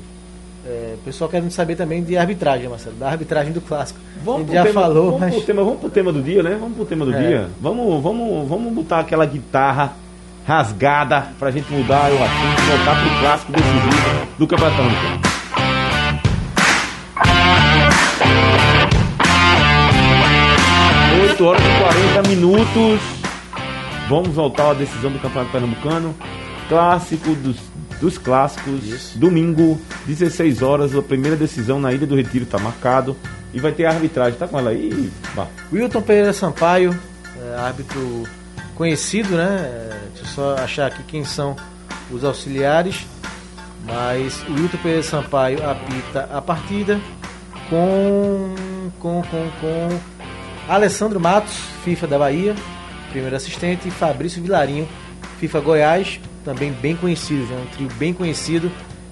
o pessoal quer saber também de arbitragem, Marcelo, da arbitragem do clássico. Vamos já tema, falou, vamos mas... pro tema, vamos pro tema do dia, né? Vamos pro tema do é. dia. Vamos, vamos, vamos botar aquela guitarra rasgada pra gente mudar o assunto, voltar pro clássico decisivo do Campeonato Pernambucano. Oito horas e 40 minutos. Vamos voltar à decisão do Campeonato Pernambucano. Clássico dos dos clássicos. Isso. Domingo, 16 horas, a primeira decisão na Ilha do Retiro está marcado. E vai ter a arbitragem. Tá com ela aí? Bah. Wilton Pereira Sampaio, é, árbitro conhecido, né? É, deixa eu só achar aqui quem são os auxiliares. Mas o Wilton Pereira Sampaio apita a partida com, com, com, com Alessandro Matos, FIFA da Bahia, primeiro assistente, e Fabrício Vilarinho, FIFA Goiás, também bem conhecidos, né? um trio bem conhecido.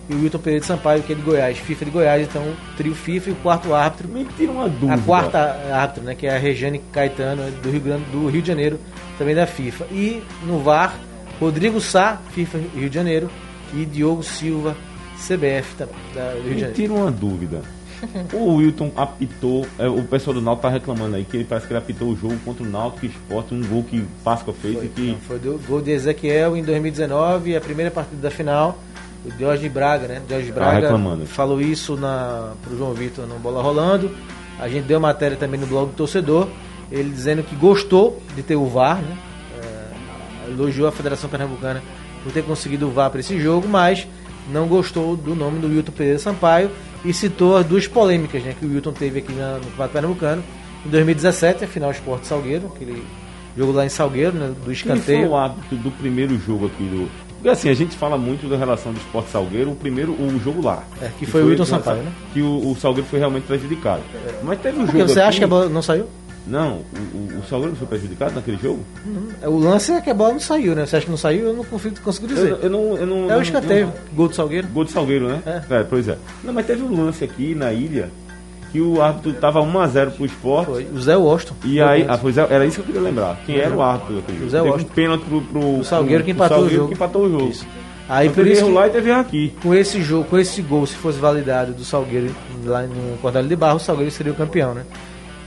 E o Wilton Pereira de Sampaio, que é de Goiás, FIFA de Goiás, então trio FIFA e o quarto árbitro. Me tira uma dúvida. A quarta árbitro, né? Que é a Regiane Caetano, do Rio, Grande, do Rio de Janeiro, também da FIFA. E no VAR, Rodrigo Sá, FIFA Rio de Janeiro, e Diogo Silva, CBF da, da Rio de Janeiro. Me tira uma dúvida. <laughs> O Wilton apitou, é, o pessoal do Náutico tá reclamando aí que ele parece que ele apitou o jogo contra o Náutico Esporte, um gol que Páscoa fez foi, e que. Não, foi do gol de Ezequiel em 2019, a primeira partida da final. O Jorge Braga, né? Jorge tá Braga tá falou isso na, pro João Vitor no Bola Rolando. A gente deu matéria também no blog do torcedor, ele dizendo que gostou de ter o VAR, né? É, elogiou a Federação Pernambucana por ter conseguido o VAR para esse jogo, mas não gostou do nome do Wilton Pereira Sampaio e citou as duas polêmicas né, que o Wilton teve aqui na, no Campeonato Pernambucano. Em 2017, a final Esporte Salgueiro, aquele jogo lá em Salgueiro, né, do escanteio. Quem foi o árbitro do primeiro jogo aqui do. Porque assim, a gente fala muito da relação do Esporte Salgueiro, o primeiro, o jogo lá. É, que, que foi, o Wilton Sampaio, né? Que o, o Salgueiro foi realmente prejudicado. É. Mas teve um Porque jogo. Você aqui... acha que a bola não saiu? Não, o, o Salgueiro foi prejudicado naquele jogo? Uhum. O lance é que a bola não saiu, né? Você acha que não saiu? Eu não consigo, consigo dizer. Eu, eu, não, eu não, é o escanteio, gol do Salgueiro. Gol do Salgueiro, né? É. é. pois é. Não, mas teve um lance aqui na ilha que o árbitro tava 1x0 pro esporte. Foi. O Zé Washington. E aí, ah, pois é, era isso que eu queria lembrar. Quem era o árbitro daquele jogo? Zé Teve um Washington. pênalti pro, pro, O Salgueiro que empatou o Salgueiro jogo. que empatou o jogo. Isso. Aí Então por isso lá e teve aqui. Com esse jogo, com esse gol, se fosse validado do Salgueiro lá no Cordel de Barro, o Salgueiro seria o campeão, né?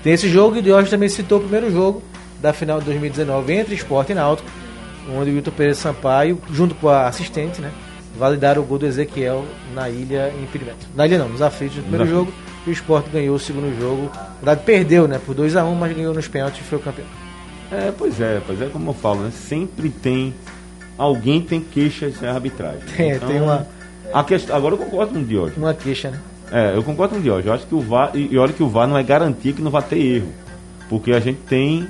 Tem esse jogo e o Diógenes também citou o primeiro jogo da final de 2019 entre Esporte e Náutico, onde o Wilton Pereira Sampaio, junto com a assistente, né, validaram o gol do Ezequiel na ilha em impedimento. Na ilha não, nos aflitos no primeiro jogo, e o Esporte ganhou o segundo jogo. Na verdade, perdeu, né, por 2x1, mas ganhou nos pênaltis e foi o campeão. É, pois é, pois é como eu falo, né? Sempre tem. Alguém tem queixas da arbitragem. Tem- <laughs> tem uma- A questão, agora eu concordo com o Diogo. Uma queixa, né? É, eu concordo com o Diogo. Eu acho que o VAR. E, olha que o VAR não é garantia que não vai ter erro. Porque a gente tem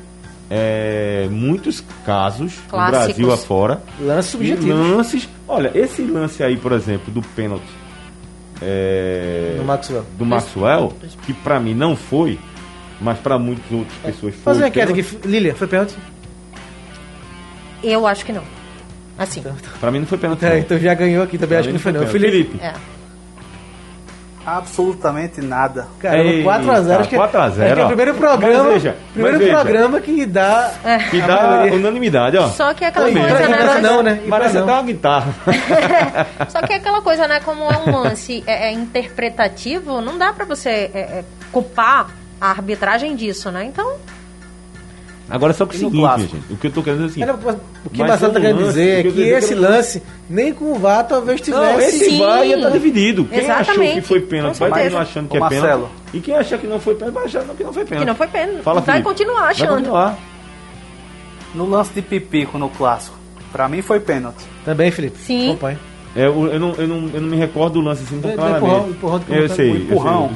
é, muitos casos no Clássicos. Brasil afora. Lance E subjetivo lances. Olha, esse lance aí, por exemplo, do pênalti. É, no Maxwell. do Maxwell, que pra mim não foi, mas pra muitas outras pessoas foi. Fazer uma pênalti. aqui. Lilia, foi pênalti? Eu acho que não. Assim. Pra mim não foi pênalti. É, não. então já ganhou aqui também, Pra acho que não foi não. Felipe, É. Absolutamente nada. Caramba, Eita, 4x0. Acho que, 4 a acho 0, que é o primeiro programa, Mas veja, primeiro mas veja. programa que dá. Que a dá unanimidade, ó. Só que é aquela coisa, né? nós- não, né? E Parece até não. uma guitarra. <laughs> Só que é aquela coisa, né? Como é um lance é, é interpretativo, não dá pra você é, é, culpar a arbitragem disso, né? Então, Agora só que o E no seguinte, gente, o que eu tô querendo dizer é o É, seguinte. não, O que Mas Marcelo é tá querendo dizer é o que esse não- lance, nem com o VAR, talvez Não, tivesse. esse Sim. vai ia estar dividido. Quem achou Exatamente. que foi pênalti vai continuar achando que Ô, é pênalti. E quem achar que não foi pênalti vai achar que não foi pênalti. que não foi pênalti. Fala, vai Felipe. continuar Vai achando. continuar. No lance de Pipico no clássico, pra mim foi pênalti. Também, Felipe. Sim. Acompanha. É, eu, eu não, eu, não, eu não me recordo do lance assim tão Do claramente. empurrão- empurrão de eu sei, O eu sei, eu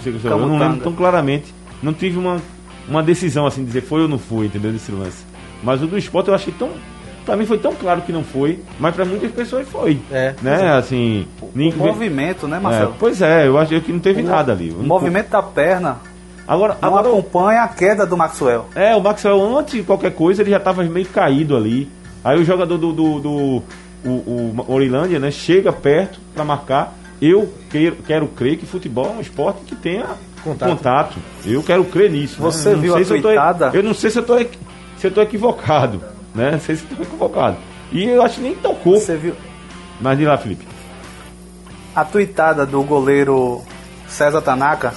sei, eu sei, eu não lembro tão claramente. Não tive uma, uma decisão assim, dizer foi ou não foi, entendeu? Desse lance. Mas o do esporte eu achei tão. Pra mim foi tão claro que não foi, mas pra muitas pessoas foi. É, Né? Assim. O ninguém- movimento, né, É, Marcelo? pois é, eu acho que não teve O- nada ali. O movimento da perna Agora, não agora acompanha a queda do Maxwell. É, o Maxwell, antes de qualquer coisa, ele já tava meio caído ali. Aí o jogador do, do, do- o, o Orilândia, né, chega perto pra marcar. Eu quero, quero crer que futebol é um esporte que tenha Contato. contato. Eu quero crer nisso. né? Você não viu a se eu tô- tweetada? Eu não sei se eu tô, se eu tô equivocado, né? Não sei se eu tô equivocado. E eu acho que nem tocou. Você viu Mas de lá, Felipe. a tuitada do goleiro César Tanaka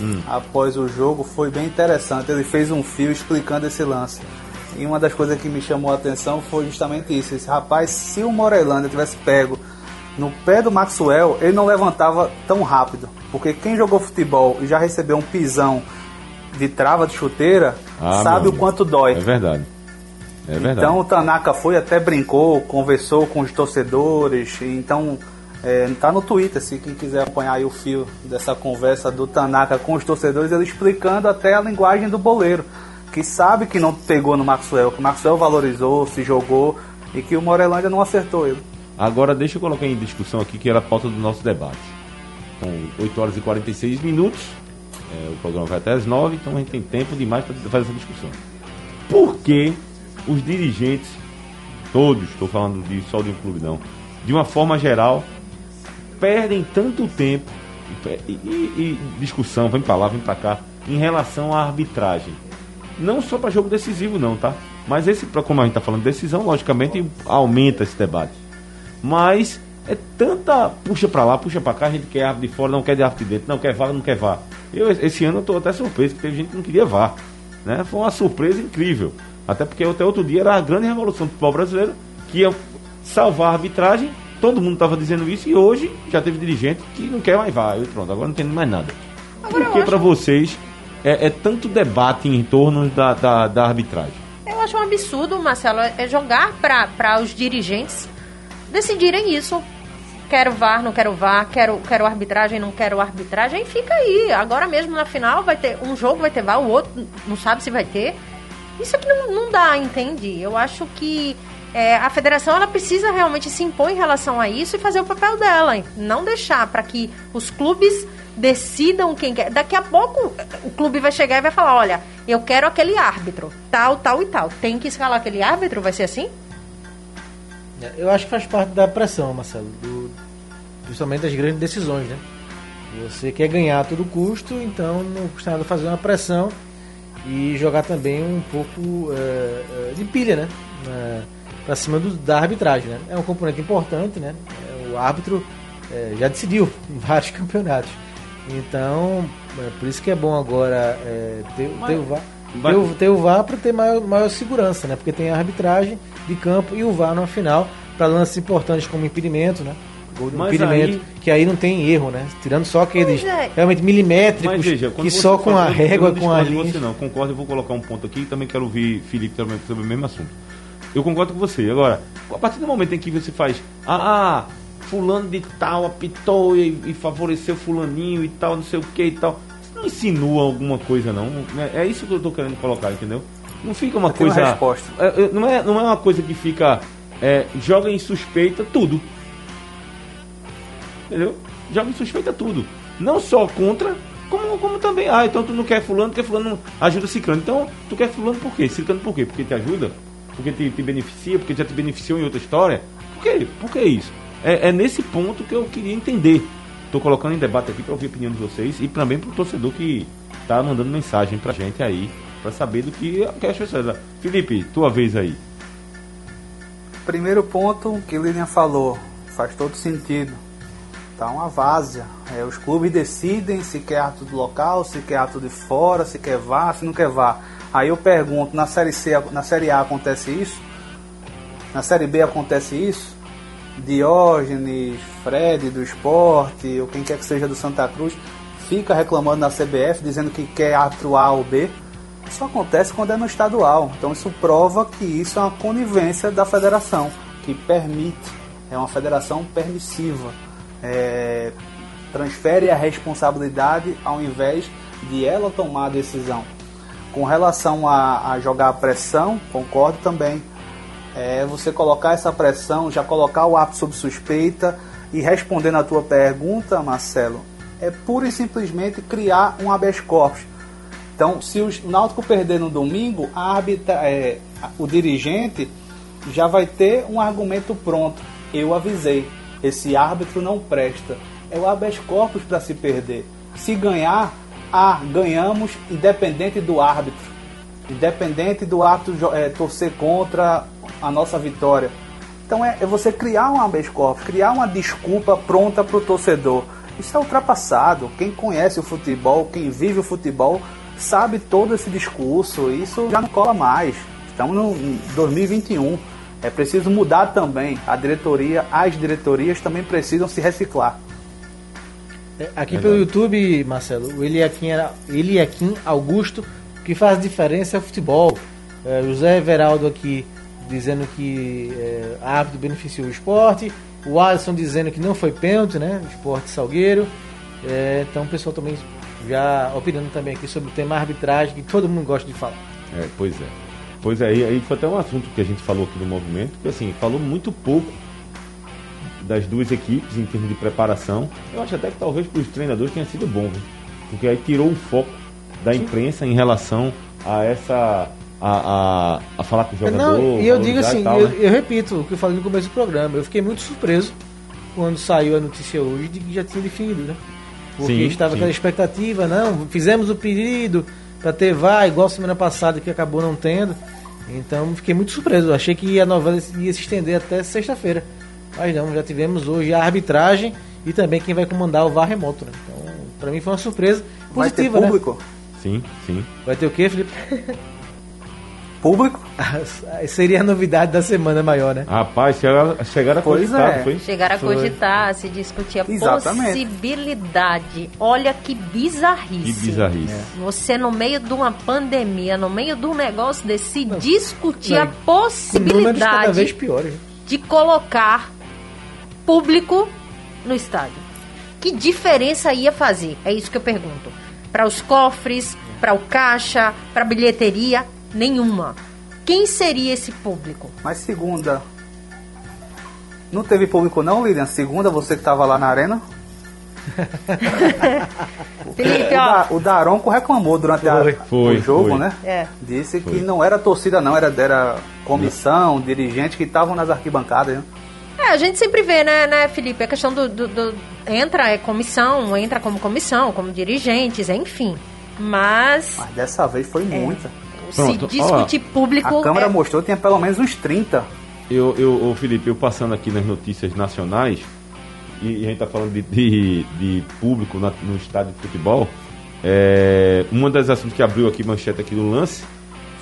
Hum. após o jogo foi bem interessante. Ele fez um fio explicando esse lance. E uma das coisas que me chamou a atenção foi justamente isso. Esse rapaz, se o Morelândia tivesse pego no pé do Maxwell, ele não levantava tão rápido. Porque quem jogou futebol e já recebeu um pisão de trava de chuteira, Ah, sabe o quanto dói. É verdade. É verdade. Então o Tanaka foi, até brincou, conversou com os torcedores. Então é, tá no Twitter, se quem quiser acompanhar aí o fio dessa conversa do Tanaka com os torcedores, ele explicando até a linguagem do boleiro, que sabe que não pegou no Maxwell, que o Maxwell valorizou, se jogou e que o Morelândia não acertou ele. Agora deixa eu colocar em discussão aqui que era a pauta do nosso debate. São 8 horas e 46 minutos. É, o programa vai até as 9, então a gente tem tempo demais para fazer essa discussão. Por que os dirigentes, todos, estou falando de, só de um clube não, de uma forma geral, perdem tanto tempo e, e- e discussão, vem para lá, vem para cá, em relação à arbitragem? Não só para jogo decisivo, não, tá? Mas esse, como a gente tá falando de decisão, logicamente aumenta esse debate. Mas é tanta puxa pra lá, puxa pra cá, a gente quer árbitro de fora, não quer de árbitro de dentro, não quer VAR, não quer VAR. Eu, esse ano eu tô até surpreso que teve gente que não queria VAR. Né? Foi uma surpresa incrível. Até porque até outro dia era a grande revolução do futebol brasileiro, que ia salvar a arbitragem, todo mundo estava dizendo isso, e hoje já teve dirigente que não quer mais VAR. Eu, pronto, agora não entendo mais nada. Agora, Por que acho- vocês é, é tanto debate em torno da, da, da arbitragem? Eu acho um absurdo, Marcelo, é jogar para os dirigentes decidirem isso. Quero VAR, não quero VAR, quero, quero arbitragem, não quero arbitragem, fica aí. Agora mesmo na final vai ter um jogo, vai ter VAR, o outro não sabe se vai ter. Isso aqui não, não dá, entende? Eu acho que é, a federação ela precisa realmente se impor em relação a isso e fazer o papel dela. Não deixar para que os clubes decidam quem quer. Daqui a pouco o clube vai chegar e vai falar: olha, eu quero aquele árbitro, tal, tal e tal. Tem que escalar aquele árbitro? Vai ser assim? Eu acho que faz parte da pressão, Marcelo, do, principalmente das grandes decisões, né? Você quer ganhar a todo custo, então não custa nada fazer uma pressão e jogar também um pouco é, é, de pilha, né? para cima do, da arbitragem, né? É um componente importante, né? É, o árbitro é, já decidiu em <laughs> vários campeonatos. Então, é por isso que é bom agora é, ter, ter, o VAR. Ter o, ter o VAR para ter maior, maior segurança, né? Porque tem a arbitragem de campo e o VAR no final para lances importantes como impedimento, né? Gol de impedimento, aí... que aí não tem erro, né? Tirando só aqueles é. realmente milimétricos, Mas, veja, que só com a régua, com a linha. Você não, concordo, eu vou colocar um ponto aqui também quero ouvir Felipe também sobre o mesmo assunto. Eu concordo com você. Agora, a partir do momento em que você faz, ah, ah fulano de tal apitou e, e, favoreceu fulaninho e tal, não sei o que e tal. Não insinua alguma coisa, não. É, é isso que eu tô querendo colocar, entendeu? Não fica uma eu coisa. Uma resposta. É, não, é, não é uma coisa que fica. É, joga em suspeita tudo. Entendeu? Joga em suspeita tudo. Não só contra, como, como também. Ah, então tu não quer fulano, porque fulano ajuda Ciclano. Então, tu quer fulano por quê? Ciclano por quê? Porque te ajuda? Porque te, te beneficia? Porque já te beneficiou em outra história? Por quê? Por que isso? É, é nesse ponto que eu queria entender. Estou colocando em debate aqui para ouvir a opinião de vocês e também para o torcedor que está mandando mensagem para a gente aí, para saber do que, que as pessoas. Felipe, tua vez aí. Primeiro ponto que Lilian falou, faz todo sentido. Tá uma várzea. É, os clubes decidem se quer ato do local, se quer ato de fora, se quer vá, se não quer vá. Aí eu pergunto, na série C, na série A acontece isso? Na série B acontece isso? Diógenes, Fred do esporte, ou quem quer que seja do Santa Cruz, fica reclamando na CBF, dizendo que quer árbitro A ou B. Isso acontece quando é no estadual. Então isso prova que isso é uma conivência da federação, que permite, é uma federação permissiva. É, transfere a responsabilidade ao invés de ela tomar a decisão. Com relação a, a jogar a pressão, concordo também é você colocar essa pressão, já colocar o árbitro sob suspeita e respondendo a tua pergunta, Marcelo, é pura e simplesmente criar um habeas corpus. Então, se o Náutico perder no domingo, arbitra, é, o dirigente já vai ter um argumento pronto. Eu avisei, esse árbitro não presta. É o habeas corpus para se perder. Se ganhar, ah, ganhamos independente do árbitro. Independente do árbitro é, torcer contra a nossa vitória. Então é, é você criar um habeas corpus, criar uma desculpa pronta para o torcedor. Isso é ultrapassado. Quem conhece o futebol, quem vive o futebol, sabe todo esse discurso. Isso já não cola mais. Estamos no 2021. É preciso mudar também. A diretoria, as diretorias também precisam se reciclar. É, aqui pelo YouTube, Marcelo, o Eliakim, era, Eliakim Augusto, que faz diferença é o futebol. É, José Everaldo aqui dizendo que é, a árbitro beneficiou o esporte. O Alisson dizendo que não foi pênalti, né? O esporte Salgueiro. É, então o pessoal também já opinando também aqui sobre o tema arbitragem, que todo mundo gosta de falar. É, pois é. Pois é, aí foi até um assunto que a gente falou aqui no movimento, que assim, falou muito pouco das duas equipes em termos de preparação. Eu acho até que talvez para os treinadores tenha sido bom, viu? porque aí tirou o foco da imprensa em relação a essa a, a, a falar com o jogador. Não, e eu digo assim, tal, eu, né? eu, repito o que eu falei no começo do programa, eu fiquei muito surpreso quando saiu a notícia hoje de que já tinha definido, né? Porque sim, estava sim. aquela expectativa, não, fizemos o pedido para ter VAR, igual semana passada que acabou não tendo. Então fiquei muito surpreso, achei que a novela ia se estender até sexta-feira. Mas não, já tivemos hoje a arbitragem e também quem vai comandar o VAR remoto, né? Então, para mim foi uma surpresa positiva, vai ter público? Né? Sim, sim. Vai ter o quê, Felipe? <laughs> público. Seria a novidade da semana maior, né? Rapaz, chegaram, chegaram a cogitar, é. foi? Chegaram a foi. cogitar, se discutir a Exatamente. possibilidade. Olha que bizarrice. Que bizarrice. É. Você no meio de uma pandemia, no meio de um negócio desse, se não, discutir não, a possibilidade cada vez pior, de colocar público no estádio. Que diferença ia fazer? É isso que eu pergunto. Para os cofres, para o caixa, para a bilheteria, nenhuma. Quem seria esse público? Mas segunda. Não teve público não, Lilian? Segunda, você que estava lá na arena? <laughs> Felipe, ó. O, Daronco reclamou durante foi, a, foi, o jogo, foi. né? É. Disse que não era torcida, não, era, era comissão, dirigente que estavam nas arquibancadas. Né? É, a gente sempre vê, né, né, Felipe? A questão do, do, do- Entra é comissão, entra como comissão, como dirigentes, enfim. Mas Mas dessa vez foi É. muita. Pronto, se discutir público. A câmera é- mostrou tinha pelo menos uns 30. Eu, eu, ô, Felipe, eu passando aqui nas notícias nacionais, e, e a gente tá falando de, de, de público na- no estádio de futebol, é, uma das assuntos que abriu aqui manchete aqui do lance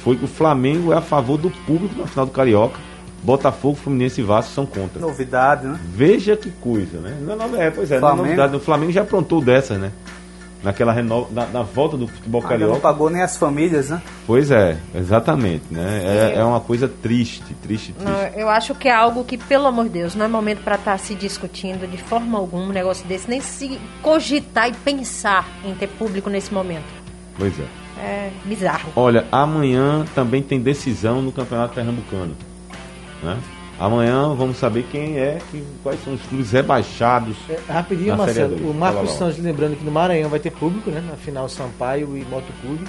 foi que o Flamengo é a favor do público na final do Carioca. Botafogo, Fluminense e Vasco são contra. Novidade, né? Veja que coisa, né? Não, é nove- é, pois é, não é novidade. O Flamengo já aprontou dessas, né? Naquela reno... na, na volta do futebol não carioca. pagou nem as famílias, né? Pois é, exatamente, né? É, é uma coisa triste, triste, triste. Não, eu acho que é algo que, pelo amor de Deus, não é momento para estar se discutindo de forma alguma um negócio desse, nem se cogitar e pensar em ter público nesse momento. Pois é. É bizarro. Olha, amanhã também tem decisão no Campeonato Pernambucano. Né? Amanhã vamos saber quem é, que, quais são os clubes rebaixados. É, rapidinho, Marcelo. Série A2. O Marcos. Santos, lembrando que no Maranhão vai ter público, né? Na final Sampaio e Motoclube.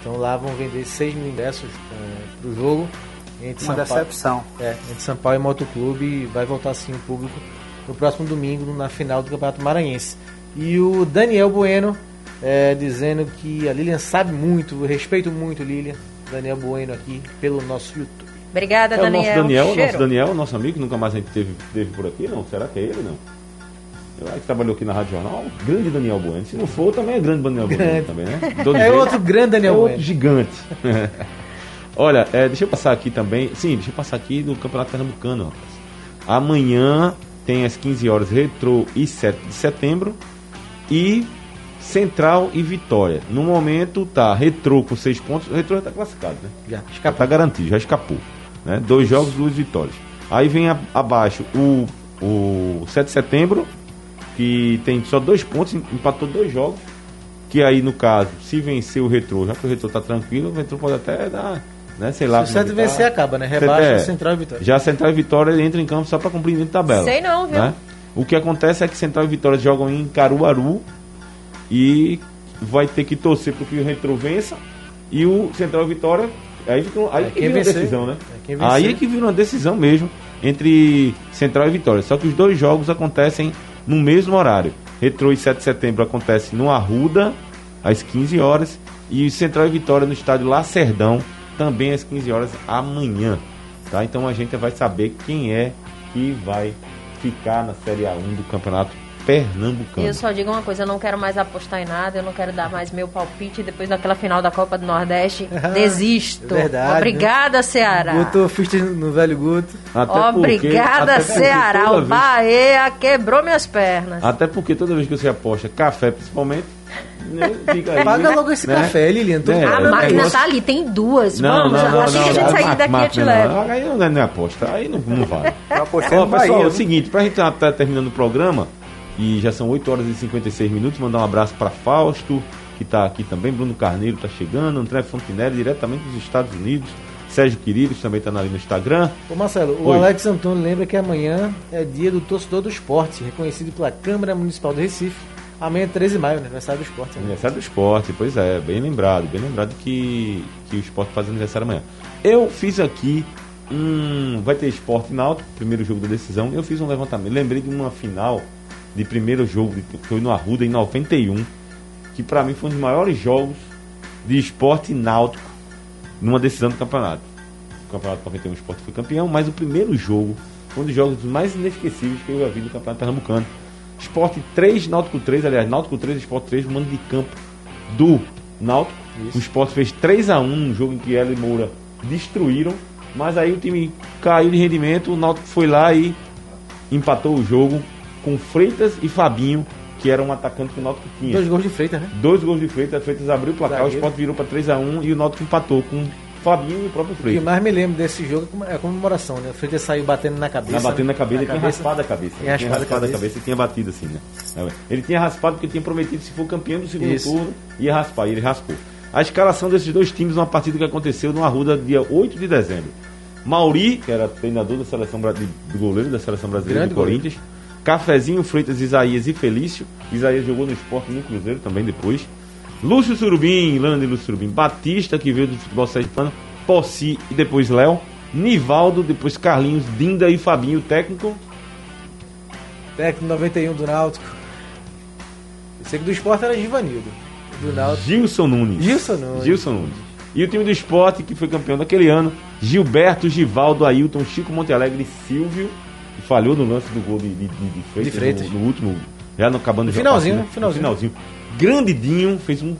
Então lá vão vender 6 mil ingressos é, pro jogo. Entre Uma Sampaio, decepção. é, entre Sampaio e Motoclube. E vai voltar sim o público no próximo domingo, na final do Campeonato Maranhense. E o Daniel Bueno é, dizendo que a Lilian sabe muito, respeito muito Lilian. Daniel Bueno aqui pelo nosso YouTube. Obrigada, É o Daniel. nosso Daniel, Cheiro. nosso Daniel, nosso amigo, nunca mais a gente teve, teve por aqui, não? Será que é ele, não? Eu acho que trabalhou aqui na Rádio Jornal, grande Daniel Bueno. Se não for, também é grande Daniel Bueno também, né? <laughs> Todo É jeito. outro grande Daniel é outro Bueno. gigante. <laughs> Olha, é, deixa eu passar aqui também. Sim, deixa eu passar aqui no Campeonato Pernambucano. rapaz. Amanhã tem às 15 horas Retro e 7 de setembro. E Central e Vitória. No momento tá Retro com 6 pontos. O Retro já está classificado, né? Já, Já escapou. está garantido, já escapou. Né? Dois jogos, duas vitórias. Aí vem a- abaixo o, o 7 de setembro, que tem só dois pontos, empatou dois jogos. Que aí, no caso, se vencer o Retro, já que o Retro está tranquilo, o Retro pode até dar, né? Sei lá. Se o como é Santos que tá. vencer, acaba, né? Rebaixa É. Central e Vitória. Já Central e Vitória entra em campo só para cumprir dentro da tabela. Sei não, viu? né? O que acontece é que Central e Vitória jogam em Caruaru e vai ter que torcer para que o Retro vença e o Central e Vitória aí, fica, aí É, que vira uma vencer. decisão, né? É, aí é que vira uma decisão mesmo entre Central e Vitória. Só que os dois jogos acontecem no mesmo horário. Retro e 7 de setembro acontece no Arruda às 15 horas e Central e Vitória no estádio Lacerdão também às 15 horas amanhã. Tá? Então a gente vai saber quem é que vai ficar na Série A1 do Campeonato Pernambucano. Eu só digo uma coisa, eu não quero mais apostar em nada, eu não quero dar mais meu palpite depois daquela final da Copa do Nordeste. <laughs> Desisto. É verdade, Obrigada, Ceará. Guto, fiz no velho Guto. Até porque- Obrigada, até porque Ceará. O vez- Bahia quebrou minhas pernas. Até porque toda vez que você aposta café, principalmente, né, fica aí, Paga logo esse né? café, Lilian. Tô É, a máquina negócio. tá ali, tem duas. Não, Vamos, não, não, assim não, que a gente não, sair ma- daqui eu te levo. Aí não é, não é aposta, aí não, não vale. Ó, pessoal, Bahia. é o viu? seguinte, pra gente estar tá terminando o programa, e já são 8 horas e 56 minutos, mandar um abraço para Fausto, que está aqui também, Bruno Carneiro está chegando, André Fontinelli, diretamente dos Estados Unidos, Sérgio Quirilos também está ali no Instagram. Ô Marcelo, o Oi. Alex Antônio lembra que amanhã é dia do torcedor do esporte, reconhecido pela Câmara Municipal do Recife. Amanhã é 13 de maio, aniversário do esporte. Né? Aniversário do esporte, pois é, bem lembrado, bem lembrado que, que o esporte faz aniversário amanhã. Eu fiz aqui um. Vai ter esporte náutico, primeiro jogo da decisão. Eu fiz um levantamento. Lembrei de uma final de primeiro jogo que foi no Arruda em 91, que pra mim foi um dos maiores jogos de esporte náutico numa decisão do campeonato. O campeonato 91 o esporte foi campeão, mas o primeiro jogo foi um dos jogos mais inesquecíveis que eu já vi no campeonato pernambucano. Esporte 3, Náutico 3, aliás, Náutico 3, Esporte 3, mando de campo do Náutico. O Esporte fez 3 a 1 num jogo em que ela e Moura destruíram, mas aí o time caiu de rendimento, o Náutico foi lá e empatou o jogo com Freitas e Fabinho, que era um atacante que o Náutico tinha. Dois gols de Freitas, né? Dois gols de Freitas, Freitas abriu o placar, o Zagueiro. Sport virou para 3x1 e o Náutico empatou com Fabinho e o próprio O que Freitas. mais me lembro desse jogo é a comemoração, né? O Freitas saiu batendo na cabeça. Na batendo na né? cabeça, ele tinha cabeça. raspado a cabeça. Tinha tinha raspado a raspado a cabeça. cabeça e tinha batido assim, né? Ele tinha raspado porque tinha prometido se for campeão do segundo Isso. turno, ia raspar, e ele raspou. A escalação desses dois times numa partida que aconteceu no Arruda dia 8 de dezembro. Mauri, que era treinador da seleção do goleiro da seleção brasileira Grande do Corinthians. Cafezinho, Freitas, Isaías e Felício. Isaías jogou no esporte no Cruzeiro também depois. Lúcio Surubim, Lana de Lúcio Surubim. Batista, que veio do futebol sergipano. Possi e depois Léo. Nivaldo, depois Carlinhos, Dinda e Fabinho, técnico. Técnico 91 do Náutico. Eu sei que do esporte era Givanildo. Do Náutico. Gilson Nunes. Gilson Nunes. Gilson Nunes. E o time do esporte, que foi campeão daquele ano, Gilberto, Givaldo, Ailton, Chico Montealegre e Silvio, que falhou no lance do gol de, de, de, de Freitas, De Freitas. No, no último, já no acabando No de finalzinho, jogar, né? Finalzinho. No finalzinho. Grande Dinho fez um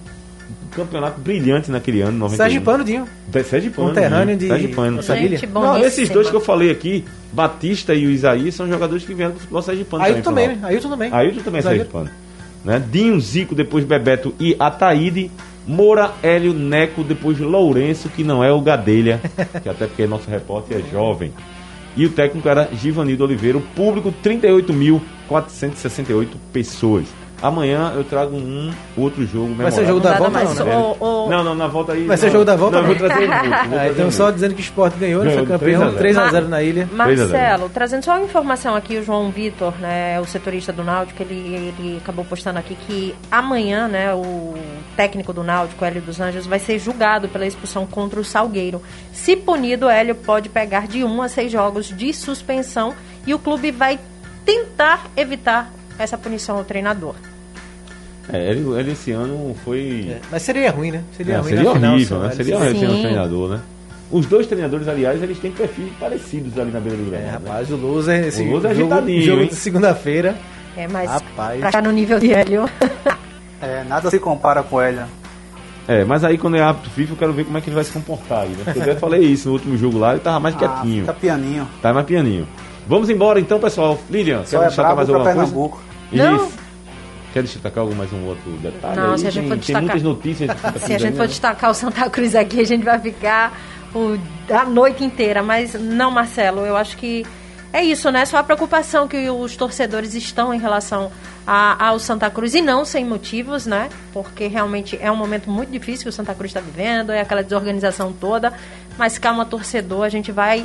campeonato brilhante naquele ano, 91. Sérgio Pano, Dinho. Da- Sérgio Pano. Conterrâneo de Sérgio Pano. nossa ilha. Gente Não, boníssima. esses dois que eu falei aqui, Batista e o Isaías, são jogadores que vieram do futebol Sérgio Pano. Ailton também, pro né? Ailton também. Ailton também é Pano. Né? Dinho, Zico, depois Bebeto e Ataíde. Moura, Hélio, Neco, depois Lourenço, que não é o Gadelha, <laughs> que até porque nosso repórter é jovem. E o técnico era Givanildo Oliveira, o público 38.468 pessoas. Amanhã eu trago um outro jogo Vai ser jogo da volta, mais. não, né? Não, não, na volta aí. Vai ser não. jogo da volta, Não, eu vou não? trazer um vou Ah, então só dizendo que o Sport ganhou, né? Ganhou Foi campeão 3 a 0. 3x0 na ilha. 3 a 0. Marcelo, trazendo só uma informação aqui, o João Vitor, né, o setorista do Náutico, ele, ele acabou postando aqui que amanhã, né, o técnico do Náutico, Hélio dos Anjos, vai ser julgado pela expulsão contra o Salgueiro. Se punido, Hélio pode pegar de um a seis jogos de suspensão e o clube vai tentar evitar essa punição ao treinador. É, ele, ele esse ano foi. É, Mas seria ruim, né? Seria É, ruim seria final, horrível, só, né? né? Seria horrível ser um treinador, né? Os dois treinadores, aliás, eles têm perfis parecidos ali na beira do É, gramado. né? rapaz, o Loser, esse O Loser é jogo, agitadinho, jogo hein? de segunda-feira. É, mas Rapaz. pra estar no nível de Hélio. <laughs> É, nada se compara com ele. É, mas aí quando é hábito FIFA, eu quero ver como é que ele vai se comportar aí, né? Porque eu até falei isso no último jogo lá, ele tava mais Ah, quietinho. fica pianinho. Tá mais pianinho. Vamos embora então, pessoal. Lilian, Só quer é destacar mais alguma coisa? Pernambuco. Não. Quer destacar algum mais um outro detalhe? Não, aí? se a gente tem, for tem destacar- muitas notícias. <laughs> Se a gente for né? destacar o Santa Cruz aqui, a gente vai ficar o- a noite inteira. Mas não, Marcelo, eu acho que é isso, né? Só a preocupação que os torcedores estão em relação a- ao Santa Cruz e não sem motivos, né? Porque realmente é um momento muito difícil que o Santa Cruz está vivendo, é aquela desorganização toda. Mas calma, torcedor, a gente vai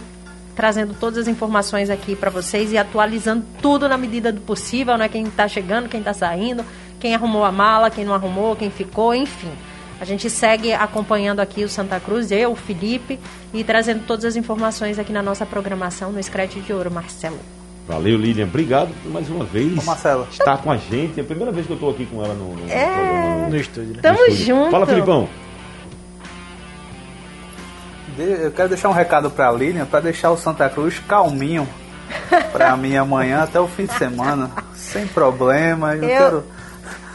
trazendo todas as informações aqui para vocês e atualizando tudo na medida do possível, né? Quem está chegando, quem está saindo, quem arrumou a mala, quem não arrumou, quem ficou, enfim. A gente segue acompanhando aqui o Santa Cruz, eu, o Felipe, e trazendo todas as informações aqui na nossa programação no Scratch de Ouro, Marcelo. Valeu, Lilian. Obrigado mais uma vez. Ô, Marcelo. Estar com a gente. É a primeira vez que eu tô aqui com ela no, no É. no- No estúdio, né? Tamo no estúdio. junto. Fala, Filipão. Eu quero deixar um recado pra Lilian pra deixar o Santa Cruz calminho pra mim amanhã até o fim de semana. <laughs> Sem problema. Eu, Eu- quero.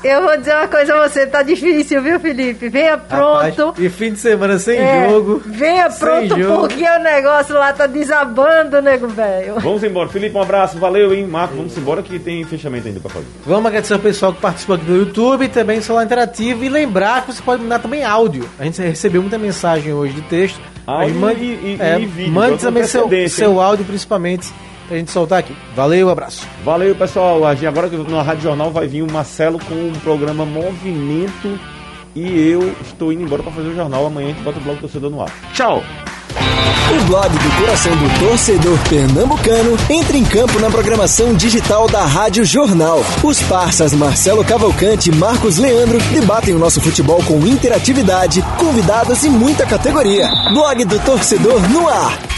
Eu vou dizer uma coisa a você, tá difícil, viu, Felipe? Venha Rapaz, pronto. e fim de semana sem É, jogo. Venha pronto, jogo. porque o negócio lá tá desabando, nego velho. Vamos embora. Felipe, um abraço. Valeu, hein? Marco, vamos embora que tem fechamento ainda pra fazer. Vamos agradecer ao pessoal que participou aqui do YouTube e também do celular interativo. E lembrar que você pode mandar também áudio. A gente recebeu muita mensagem hoje de texto. Áudio mande, e- e- é, e vídeo, Mande também seu, seu áudio, principalmente, pra gente soltar aqui. Valeu, abraço. Valeu, pessoal. Agora que na Rádio Jornal vai vir o Marcelo com o programa Movimento. E eu estou indo embora para fazer o jornal. Amanhã a gente bota o blog torcedor no ar. Tchau! O blog do coração do torcedor pernambucano entra em campo na programação digital da Rádio Jornal. Os parças Marcelo Cavalcante e Marcos Leandro debatem o nosso futebol com interatividade, convidados e muita categoria. Blog do torcedor no ar.